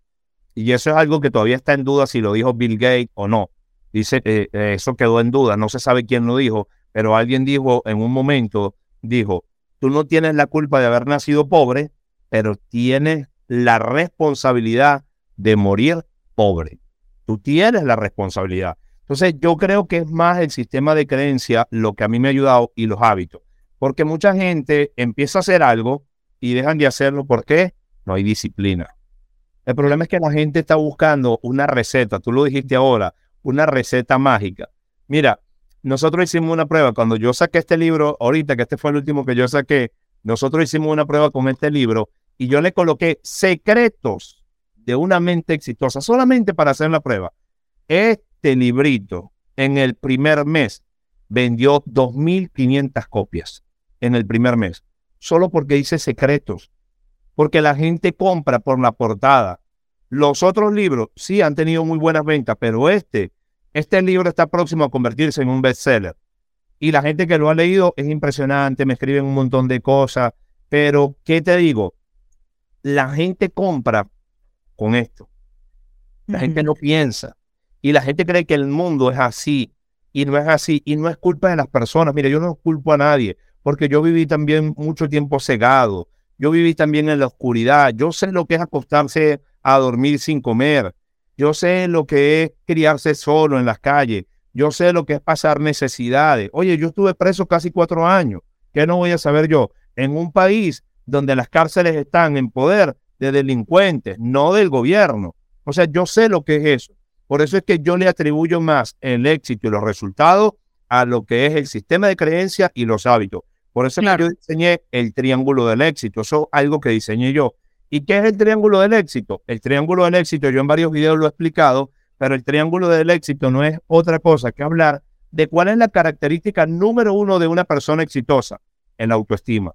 y eso es algo que todavía está en duda si lo dijo Bill Gates o no. Dice, eh, eso quedó en duda, no se sabe quién lo dijo, pero alguien dijo en un momento, dijo, tú no tienes la culpa de haber nacido pobre, pero tienes la responsabilidad de morir pobre. Tú tienes la responsabilidad. Entonces, yo creo que es más el sistema de creencia lo que a mí me ha ayudado y los hábitos. Porque mucha gente empieza a hacer algo y dejan de hacerlo. ¿Por qué? No hay disciplina. El problema es que la gente está buscando una receta, tú lo dijiste ahora, una receta mágica. Mira, nosotros hicimos una prueba. Cuando yo saqué este libro, ahorita que este fue el último que yo saqué, nosotros hicimos una prueba con este libro y yo le coloqué secretos de una mente exitosa, solamente para hacer la prueba. Este librito en el primer mes vendió 2.500 copias en el primer mes, solo porque dice secretos, porque la gente compra por la portada. Los otros libros sí han tenido muy buenas ventas, pero este, este libro está próximo a convertirse en un bestseller. Y la gente que lo ha leído es impresionante, me escriben un montón de cosas, pero ¿qué te digo? La gente compra con esto. La gente no piensa. Y la gente cree que el mundo es así. Y no es así. Y no es culpa de las personas. Mire, yo no culpo a nadie. Porque yo viví también mucho tiempo cegado. Yo viví también en la oscuridad. Yo sé lo que es acostarse a dormir sin comer. Yo sé lo que es criarse solo en las calles. Yo sé lo que es pasar necesidades. Oye, yo estuve preso casi cuatro años. ¿Qué no voy a saber yo? En un país donde las cárceles están en poder de delincuentes, no del gobierno. O sea, yo sé lo que es eso. Por eso es que yo le atribuyo más el éxito y los resultados a lo que es el sistema de creencias y los hábitos. Por eso es que yo diseñé el triángulo del éxito. Eso es algo que diseñé yo. ¿Y qué es el triángulo del éxito? El triángulo del éxito, yo en varios videos lo he explicado, pero el triángulo del éxito no es otra cosa que hablar de cuál es la característica número uno de una persona exitosa, en la autoestima.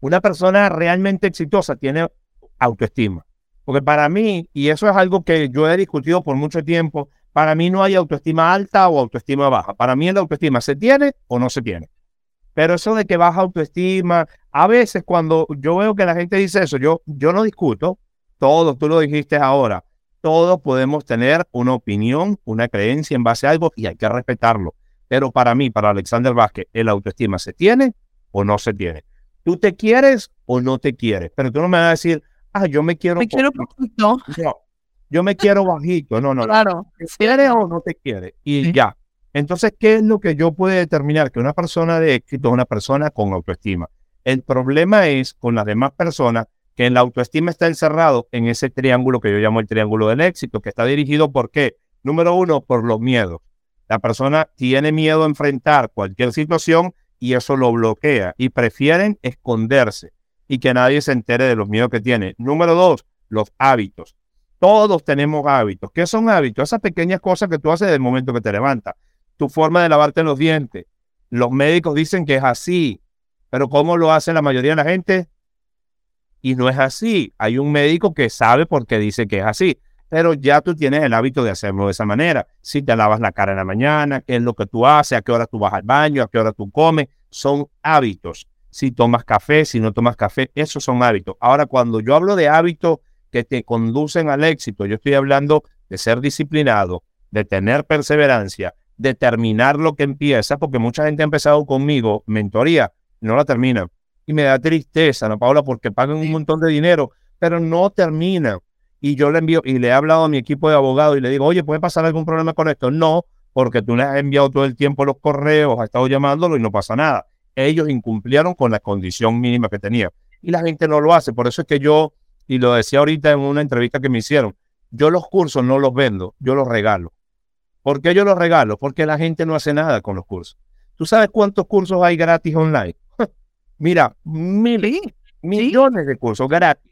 Una persona realmente exitosa tiene autoestima. Porque para mí, y eso es algo que yo he discutido por mucho tiempo, para mí no hay autoestima alta o autoestima baja. Para mí la autoestima se tiene o no se tiene. Pero eso de que baja autoestima, a veces cuando yo veo que la gente dice eso, yo, yo no discuto, todos, tú lo dijiste ahora, todos podemos tener una opinión, una creencia en base a algo y hay que respetarlo. Pero para mí, para Alexander Vázquez, ¿el autoestima se tiene o no se tiene? ¿Tú te quieres o no te quieres? Pero tú no me vas a decir, ah, yo me quiero. Me quiero poquito. No, yo me quiero bajito. No, no. Claro. ¿Te quieres o no te quieres? Y ya. Entonces, ¿qué es lo que yo puedo determinar? Que una persona de éxito es una persona con autoestima. El problema es con las demás personas que en la autoestima está encerrado en ese triángulo que yo llamo el triángulo del éxito, que está dirigido por qué? Número uno, por los miedos. La persona tiene miedo a enfrentar cualquier situación y eso lo bloquea y prefieren esconderse y que nadie se entere de los miedos que tiene. Número dos, los hábitos. Todos tenemos hábitos. ¿Qué son hábitos? Esas pequeñas cosas que tú haces desde el momento que te levantas. Tu forma de lavarte los dientes. Los médicos dicen que es así, pero ¿cómo lo hace la mayoría de la gente? Y no es así. Hay un médico que sabe por qué dice que es así, pero ya tú tienes el hábito de hacerlo de esa manera. Si te lavas la cara en la mañana, qué es lo que tú haces, a qué hora tú vas al baño, a qué hora tú comes, son hábitos. Si tomas café, si no tomas café, esos son hábitos. Ahora, cuando yo hablo de hábitos que te conducen al éxito, yo estoy hablando de ser disciplinado, de tener perseverancia, de terminar lo que empieza, porque mucha gente ha empezado conmigo mentoría, no la termina. Y me da tristeza, ¿no, Paula? Porque pagan un montón de dinero, pero no termina. Y yo le envío, y le he hablado a mi equipo de abogados y le digo, oye, ¿puede pasar algún problema con esto? No, porque tú le has enviado todo el tiempo los correos, has estado llamándolo y no pasa nada. Ellos incumplieron con la condición mínima que tenía. Y la gente no lo hace. Por eso es que yo, y lo decía ahorita en una entrevista que me hicieron, yo los cursos no los vendo, yo los regalo. ¿Por qué yo los regalo? Porque la gente no hace nada con los cursos. ¿Tú sabes cuántos cursos hay gratis online? Mira, miles, millones de cursos gratis.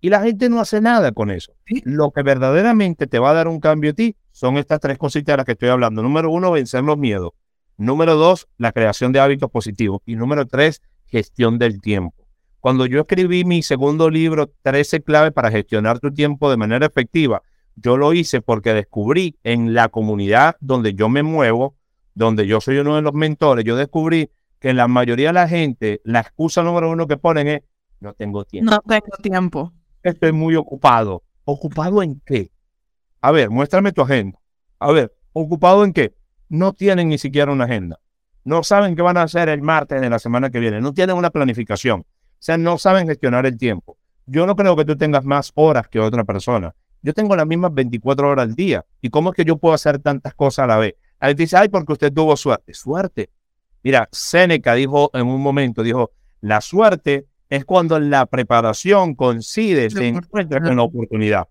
Y la gente no hace nada con eso. Lo que verdaderamente te va a dar un cambio a ti son estas tres cositas de las que estoy hablando. Número uno, vencer los miedos. Número dos, la creación de hábitos positivos. Y número tres, gestión del tiempo. Cuando yo escribí mi segundo libro, 13 claves para gestionar tu tiempo de manera efectiva, yo lo hice porque descubrí en la comunidad donde yo me muevo, donde yo soy uno de los mentores, yo descubrí que la mayoría de la gente, la excusa número uno que ponen es, no tengo tiempo. No tengo tiempo. Estoy muy ocupado. ¿ocupado en qué? A ver, muéstrame tu agenda. A ver, ¿ocupado en qué? No tienen ni siquiera una agenda. No saben qué van a hacer el martes de la semana que viene. No tienen una planificación. O sea, no saben gestionar el tiempo. Yo no creo que tú tengas más horas que otra persona. Yo tengo las mismas 24 horas al día. ¿Y cómo es que yo puedo hacer tantas cosas a la vez? Ahí dice, ay, porque usted tuvo suerte. Suerte. Mira, Seneca dijo en un momento, dijo, la suerte es cuando la preparación coincide, se encuentra con la oportunidad.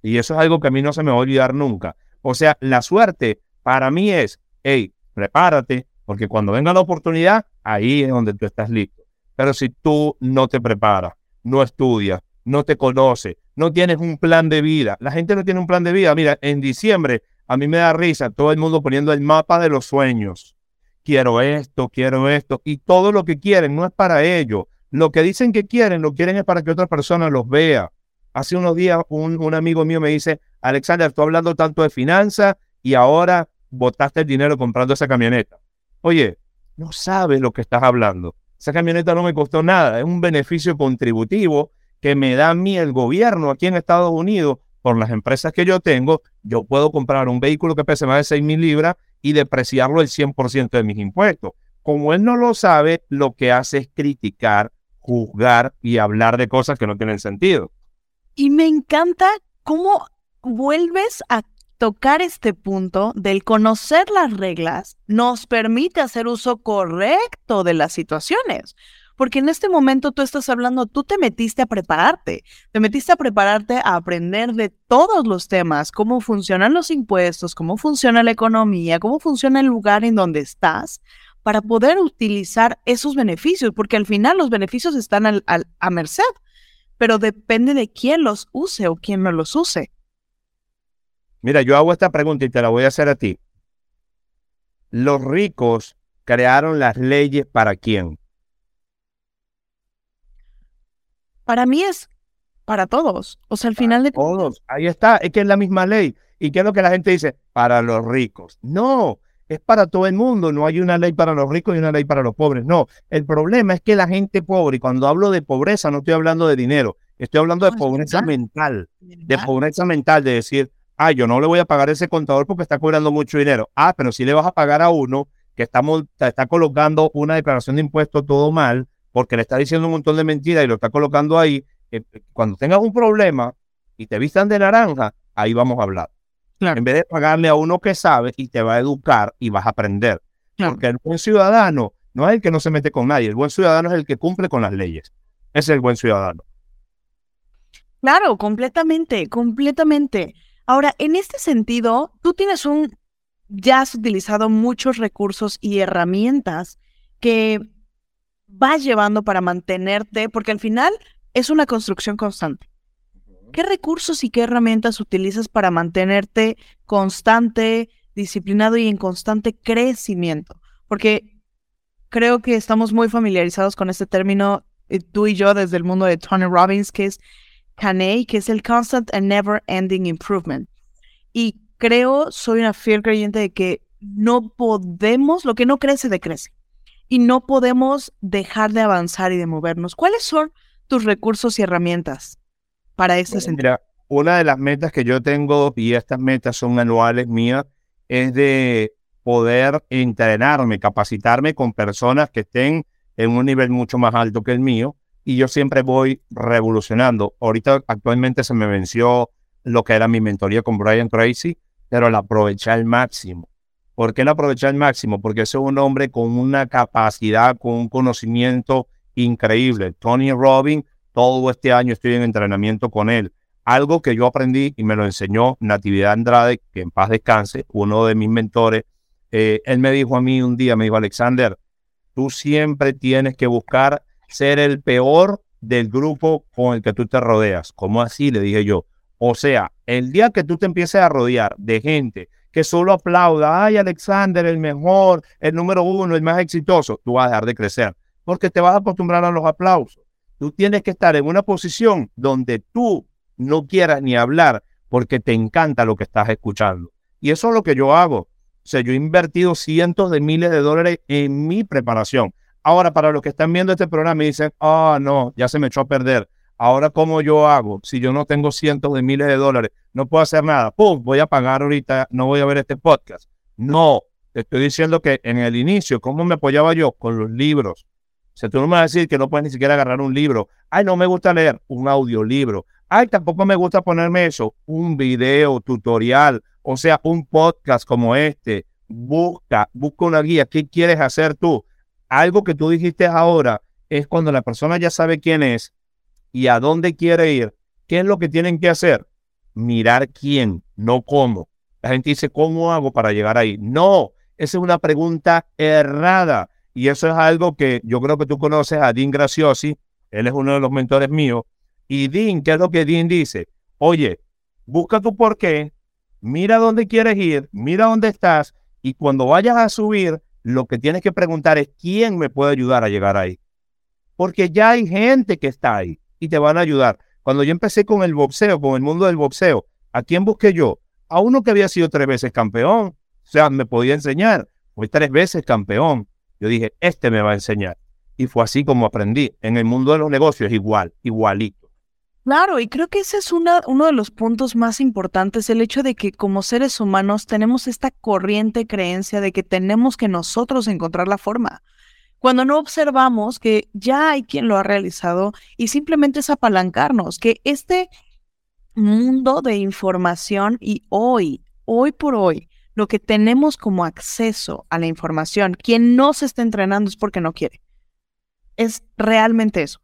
Y eso es algo que a mí no se me va a olvidar nunca. O sea, la suerte para mí es, hey, prepárate, porque cuando venga la oportunidad, ahí es donde tú estás listo. Pero si tú no te preparas, no estudias, no te conoces, no tienes un plan de vida, la gente no tiene un plan de vida. Mira, en diciembre a mí me da risa todo el mundo poniendo el mapa de los sueños. Quiero esto, quiero esto, y todo lo que quieren no es para ellos. Lo que dicen que quieren, lo quieren es para que otra persona los vea. Hace unos días un, amigo mío me dice, Alexander, tú hablando tanto de finanzas y ahora botaste el dinero comprando esa camioneta. Oye, no sabes lo que estás hablando. Esa camioneta no me costó nada, es un beneficio contributivo que me da a mí el gobierno aquí en Estados Unidos por las empresas que yo tengo. Yo puedo comprar un vehículo que pese más de 6 mil libras y depreciarlo el 100% de mis impuestos. Como él no lo sabe, lo que hace es criticar, juzgar y hablar de cosas que no tienen sentido. Y me encanta cómo vuelves a tocar este punto del conocer las reglas nos permite hacer uso correcto de las situaciones. Porque en este momento tú estás hablando, tú te metiste a prepararte, te metiste a prepararte a aprender de todos los temas, cómo funcionan los impuestos, cómo funciona la economía, cómo funciona el lugar en donde estás, para poder utilizar esos beneficios, porque al final los beneficios están a merced pero depende de quién los use o quién no los use. Mira, yo hago esta pregunta y te la voy a hacer a ti. ¿Los ricos crearon las leyes para quién? Para mí es para todos. O sea, al final de todos. Ahí está, es que es la misma ley. ¿Y qué es lo que la gente dice? Para los ricos. No, es para todo el mundo, no hay una ley para los ricos y una ley para los pobres. No, el problema es que la gente pobre, y cuando hablo de pobreza no estoy hablando de dinero, estoy hablando de pobreza mental, de pobreza mental, de decir, ah, yo no le voy a pagar a ese contador porque está cobrando mucho dinero. Ah, pero si le vas a pagar a uno que está, está colocando una declaración de impuestos todo mal, porque le está diciendo un montón de mentiras y lo está colocando ahí. Eh, cuando tengas un problema y te vistan de naranja, ahí vamos a hablar. En vez de pagarle a uno que sabe y te va a educar y vas a aprender. Porque el buen ciudadano no es el que no se mete con nadie, el buen ciudadano es el que cumple con las leyes. Ese es el buen ciudadano. Claro, completamente, completamente. Ahora, en este sentido, tú tienes un, ya has utilizado muchos recursos y herramientas que vas llevando para mantenerte, porque al final es una construcción constante. ¿Qué recursos y qué herramientas utilizas para mantenerte constante, disciplinado y en constante crecimiento? Porque creo que estamos muy familiarizados con este término, eh, tú y yo, desde el mundo de Tony Robbins, que es CANEI, que es el Constant and Never Ending Improvement. Y creo, soy una fiel creyente de que no podemos, lo que no crece, decrece. Y no podemos dejar de avanzar y de movernos. ¿Cuáles son tus recursos y herramientas? para ese sentido? Mira, una de las metas que yo tengo, y estas metas son anuales mías, es de poder entrenarme, capacitarme con personas que estén en un nivel mucho más alto que el mío. Y yo siempre voy revolucionando. Ahorita actualmente se me venció lo que era mi mentoría con Brian Tracy, pero la aproveché al máximo. ¿Por qué la aproveché al máximo? Porque es un hombre con una capacidad, con un conocimiento increíble. Tony Robbins todo este año estoy en entrenamiento con él. Algo que yo aprendí y me lo enseñó Natividad Andrade, que en paz descanse, uno de mis mentores. Eh, él me dijo a mí un día, me dijo, Alexander, tú siempre tienes que buscar ser el peor del grupo con el que tú te rodeas. ¿Cómo así? Le dije yo. O sea, el día que tú te empieces a rodear de gente que solo aplauda, ay, Alexander, el mejor, el número uno, el más exitoso, tú vas a dejar de crecer, porque te vas a acostumbrar a los aplausos. Tú tienes que estar en una posición donde tú no quieras ni hablar porque te encanta lo que estás escuchando. Y eso es lo que yo hago. O sea, yo he invertido cientos de miles de dólares en mi preparación. Ahora, para los que están viendo este programa y dicen, ah, no, ya se me echó a perder. Ahora, ¿cómo yo hago? Si yo no tengo cientos de miles de dólares, no puedo hacer nada. ¡Pum! Voy a pagar ahorita, no voy a ver este podcast. No, te estoy diciendo que en el inicio, ¿cómo me apoyaba yo? Con los libros. O sea, tú no me vas a decir que no puedes ni siquiera agarrar un libro. Ay, no me gusta leer un audiolibro. Ay, tampoco me gusta ponerme eso, un video, tutorial, o sea, un podcast como este. Busca, busca una guía. ¿Qué quieres hacer tú? Algo que tú dijiste ahora es cuando la persona ya sabe quién es y a dónde quiere ir. ¿Qué es lo que tienen que hacer? Mirar quién, no cómo. La gente dice, ¿cómo hago para llegar ahí? No, esa es una pregunta errada. Y eso es algo que yo creo que tú conoces a Dean Graciosi. Él es uno de los mentores míos. Y Dean, ¿qué es lo que Dean dice? Oye, busca tu por qué, mira dónde quieres ir, mira dónde estás. Y cuando vayas a subir, lo que tienes que preguntar es quién me puede ayudar a llegar ahí. Porque ya hay gente que está ahí y te van a ayudar. Cuando yo empecé con el boxeo, con el mundo del boxeo, ¿a quién busqué yo? A uno que había sido tres veces campeón, o sea, me podía enseñar. Fui tres veces campeón. Yo dije, este me va a enseñar. Y fue así como aprendí. En el mundo de los negocios, igual, igualito. Claro, y creo que ese es una, uno de los puntos más importantes, el hecho de que como seres humanos tenemos esta corriente creencia de que tenemos que nosotros encontrar la forma. Cuando no observamos que ya hay quien lo ha realizado y simplemente es apalancarnos, que este mundo de información y hoy, hoy por hoy, lo que tenemos como acceso a la información, quien no se está entrenando es porque no quiere. Es realmente eso.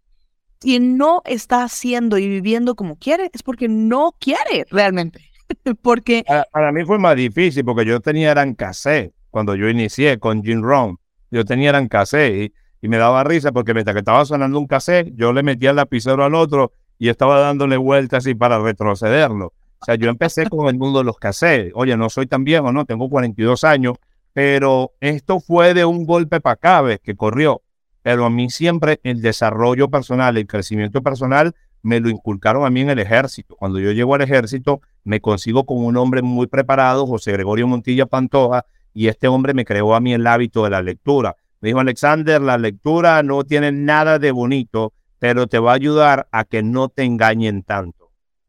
Quien no está haciendo y viviendo como quiere es porque no quiere realmente. porque para, mí fue más difícil porque yo tenía eran cassette cuando yo inicié con Jim Rohn. Yo tenía eran cassette y, me daba risa porque mientras que estaba sonando un cassette, yo le metía el lapicero al otro y estaba dándole vueltas así para retrocederlo. O sea, yo empecé con el mundo de los cassettes. Oye, no soy tan viejo, ¿no? Tengo 42 años, pero esto fue de un golpe para acá, ¿ves? Que corrió. Pero a mí siempre el desarrollo personal, el crecimiento personal, me lo inculcaron a mí en el ejército. Cuando yo llego al ejército, me consigo con un hombre muy preparado, José Gregorio Montilla Pantoja, y este hombre me creó a mí el hábito de la lectura. Me dijo, Alexander, la lectura no tiene nada de bonito, pero te va a ayudar a que no te engañen tanto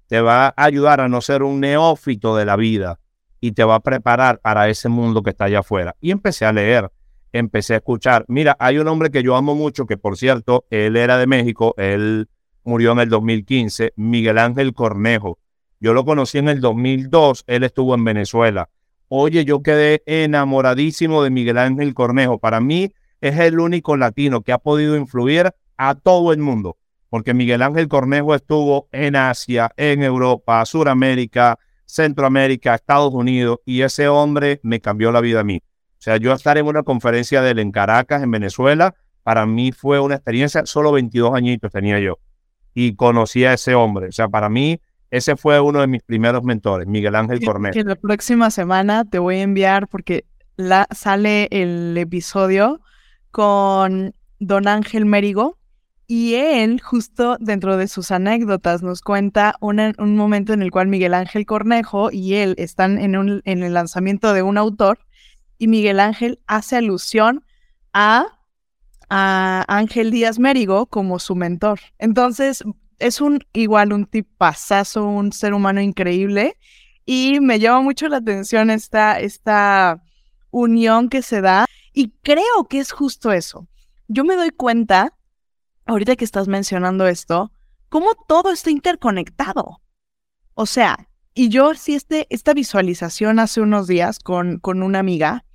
te va a ayudar a no ser un neófito de la vida y te va a preparar para ese mundo que está allá afuera. Y empecé a leer, empecé a escuchar. Mira, hay un hombre que yo amo mucho, que por cierto, él era de México, él murió en el 2015, Miguel Ángel Cornejo. Yo lo conocí en el 2002, él estuvo en Venezuela. Oye, yo quedé enamoradísimo de Miguel Ángel Cornejo. Para mí es el único latino que ha podido influir a todo el mundo porque Miguel Ángel Cornejo estuvo en Asia, en Europa, Suramérica, Centroamérica, Estados Unidos, y ese hombre me cambió la vida a mí. O sea, yo estar en una conferencia de él en Caracas, en Venezuela, para mí fue una experiencia, solo 22 añitos tenía yo, y conocí a ese hombre. O sea, para mí, ese fue uno de mis primeros mentores, Miguel Ángel Cornejo. Que la próxima semana te voy a enviar, porque la, sale el episodio con Don Ángel Mérigo, y él, justo dentro de sus anécdotas, nos cuenta un momento en el cual Miguel Ángel Cornejo y él están en, un, en el lanzamiento de un autor y Miguel Ángel hace alusión a, a Ángel Díaz Mérigo como su mentor. Entonces, es un igual un tipazazo, un ser humano increíble y me llama mucho la atención esta, esta unión que se da y creo que es justo eso. Yo me doy cuenta ahorita que estás mencionando esto, cómo todo está interconectado. O sea, y yo sí este, esta visualización hace unos días con, con una amiga,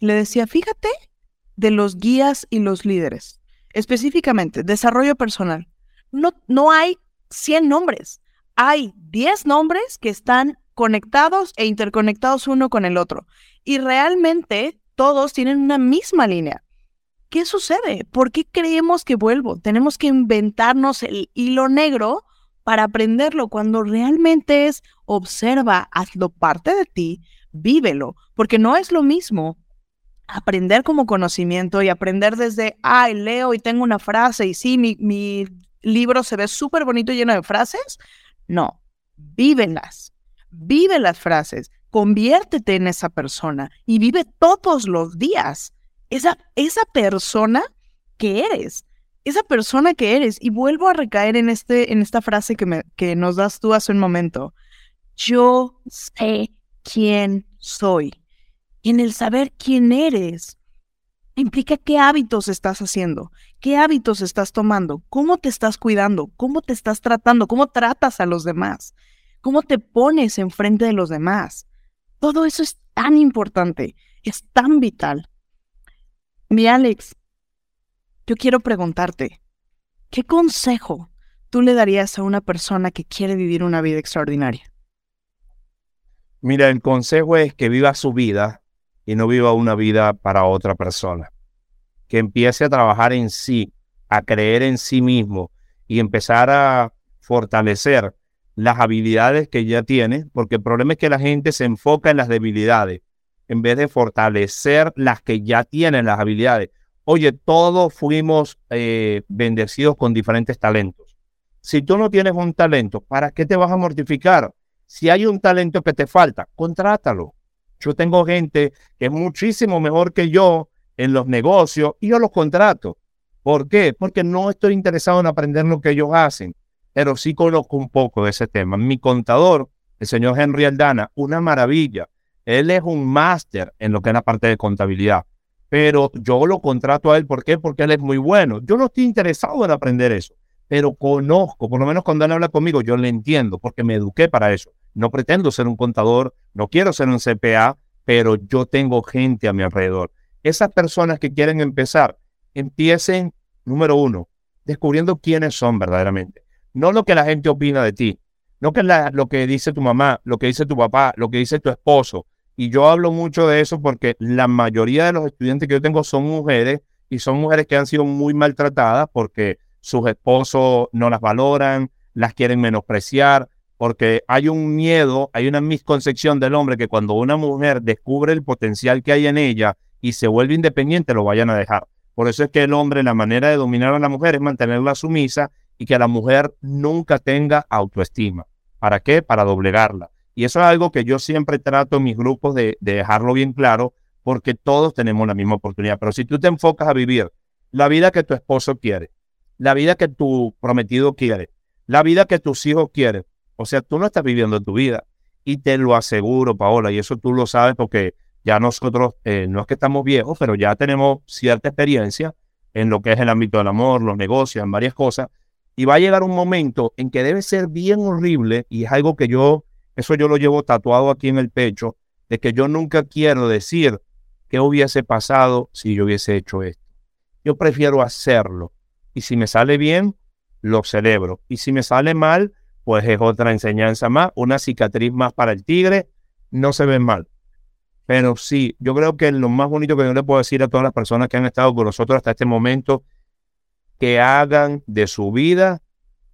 le decía, fíjate de los guías y los líderes, específicamente desarrollo personal. No, no hay 100 nombres, hay 10 nombres que están conectados e interconectados uno con el otro. Y realmente todos tienen una misma línea. ¿qué sucede? ¿Por qué creemos que vuelvo? Tenemos que inventarnos el hilo negro para aprenderlo cuando realmente es observa, hazlo parte de ti, vívelo, porque no es lo mismo aprender como conocimiento y aprender desde, ay, leo y tengo una frase y sí, mi, mi libro se ve súper bonito lleno de frases. No, vívelas, vive las frases, conviértete en esa persona y vive todos los días esa, esa persona que eres. esa persona que eres. Y vuelvo a recaer en, este, en esta frase que, me, que nos das tú hace un momento. Yo sé quién soy. en el saber quién eres, implica qué hábitos estás haciendo, qué hábitos estás tomando, cómo te estás cuidando, cómo te estás tratando, cómo tratas a los demás, cómo te pones enfrente de los demás. Todo eso es tan importante, es tan vital. Mi Alex, yo quiero preguntarte, ¿qué consejo tú le darías a una persona que quiere vivir una vida extraordinaria? Mira, el consejo es que viva su vida y no viva una vida para otra persona. Que empiece a trabajar en sí, a creer en sí mismo y empezar a fortalecer las habilidades que ya tiene, porque el problema es que la gente se enfoca en las debilidades en vez de fortalecer las que ya tienen las habilidades. Oye, todos fuimos eh, bendecidos con diferentes talentos. Si tú no tienes un talento, ¿para qué te vas a mortificar? Si hay un talento que te falta, contrátalo. Yo tengo gente que es muchísimo mejor que yo en los negocios y yo los contrato. ¿Por qué? Porque no estoy interesado en aprender lo que ellos hacen, pero sí conozco un poco de ese tema. Mi contador, el señor Henry Aldana, una maravilla. Él es un máster en lo que es la parte de contabilidad pero yo lo contrato a él. ¿Por qué? Porque él es muy bueno. Yo no estoy interesado en aprender eso, pero conozco, por lo menos cuando él habla conmigo, yo le entiendo, porque me eduqué para eso. No pretendo ser un contador, no quiero ser un CPA, pero yo tengo gente a mi alrededor. Esas personas que quieren empezar, empiecen, número uno, descubriendo quiénes son verdaderamente. No lo que la gente opina de ti, no que lo que dice tu mamá, lo que dice tu papá, lo que dice tu esposo, y yo hablo mucho de eso porque la mayoría de los estudiantes que yo tengo son mujeres y son mujeres que han sido muy maltratadas porque sus esposos no las valoran, las quieren menospreciar, porque hay un miedo, hay una misconcepción del hombre que cuando una mujer descubre el potencial que hay en ella y se vuelve independiente, lo vayan a dejar. Por eso es que el hombre, la manera de dominar a la mujer es mantenerla sumisa y que la mujer nunca tenga autoestima. ¿Para qué? Para doblegarla. Y eso es algo que yo siempre trato en mis grupos de, dejarlo bien claro, porque todos tenemos la misma oportunidad. Pero si tú te enfocas a vivir la vida que tu esposo quiere, la vida que tu prometido quiere, la vida que tus hijos quieren, o sea, tú no estás viviendo tu vida. Y te lo aseguro, Paola, y eso tú lo sabes porque ya nosotros, eh, no es que estamos viejos, pero ya tenemos cierta experiencia en lo que es el ámbito del amor, los negocios, en varias cosas. Y va a llegar un momento en que debe ser bien horrible, y es algo que yo eso yo lo llevo tatuado aquí en el pecho, de que yo nunca quiero decir qué hubiese pasado si yo hubiese hecho esto. Yo prefiero hacerlo. Y si me sale bien, lo celebro. Y si me sale mal, pues es otra enseñanza más, una cicatriz más para el tigre, no se ve mal. Pero sí, yo creo que lo más bonito que yo le puedo decir a todas las personas que han estado con nosotros hasta este momento, que hagan de su vida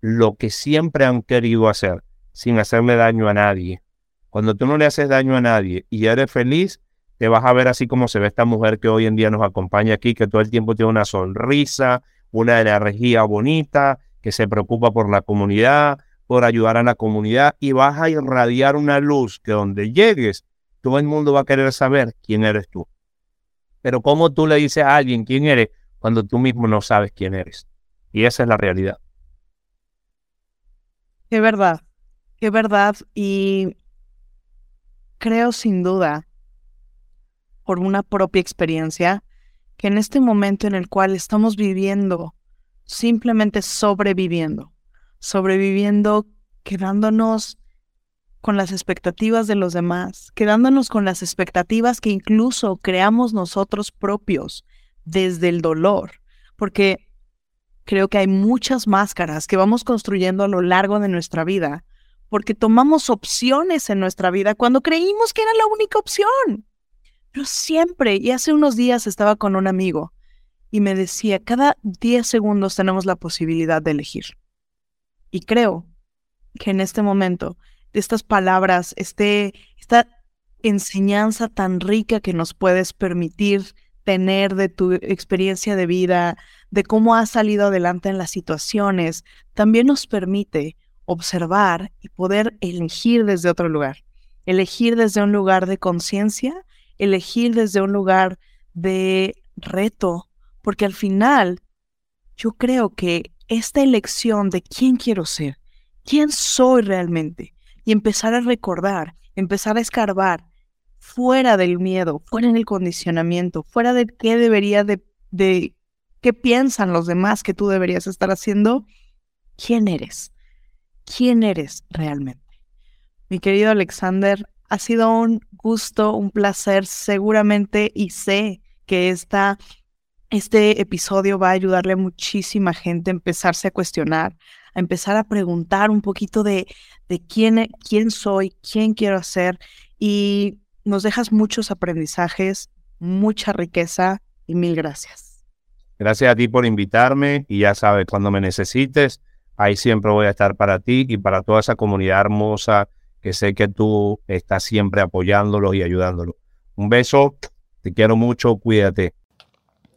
lo que siempre han querido hacer sin hacerle daño a nadie. Cuando tú no le haces daño a nadie y eres feliz, te vas a ver así como se ve esta mujer que hoy en día nos acompaña aquí, que todo el tiempo tiene una sonrisa, una energía bonita, que se preocupa por la comunidad, por ayudar a la comunidad y vas a irradiar una luz que donde llegues, todo el mundo va a querer saber quién eres tú. Pero ¿cómo tú le dices a alguien quién eres cuando tú mismo no sabes quién eres? Y esa es la realidad. Es verdad. Qué verdad. Y creo sin duda, por una propia experiencia, que en este momento en el cual estamos viviendo, simplemente sobreviviendo, sobreviviendo, quedándonos con las expectativas de los demás, quedándonos con las expectativas que incluso creamos nosotros propios desde el dolor, porque creo que hay muchas máscaras que vamos construyendo a lo largo de nuestra vida porque tomamos opciones en nuestra vida cuando creímos que era la única opción. Pero siempre, y hace unos días estaba con un amigo y me decía, cada 10 segundos tenemos la posibilidad de elegir. Y creo que en este momento, estas palabras, este, esta enseñanza tan rica que nos puedes permitir tener de tu experiencia de vida, de cómo has salido adelante en las situaciones, también nos permite observar y poder elegir desde otro lugar. Elegir desde un lugar de conciencia, elegir desde un lugar de reto, porque al final yo creo que esta elección de quién quiero ser, quién soy realmente, y empezar a recordar, empezar a escarbar fuera del miedo, fuera del condicionamiento, fuera de qué debería de, de qué piensan los demás que tú deberías estar haciendo, quién eres, quién eres realmente. Mi querido Alexander, ha sido un gusto, un placer, seguramente, y sé que esta este episodio va a ayudarle a muchísima gente a empezarse a cuestionar, a empezar a preguntar un poquito de, de quién, e, quién soy, quién quiero ser y nos dejas muchos aprendizajes, mucha riqueza y mil gracias. Gracias a ti por invitarme y ya sabes, cuando me necesites, ahí siempre voy a estar para ti y para toda esa comunidad hermosa que sé que tú estás siempre apoyándolos y ayudándolos. Un beso, te quiero mucho, cuídate.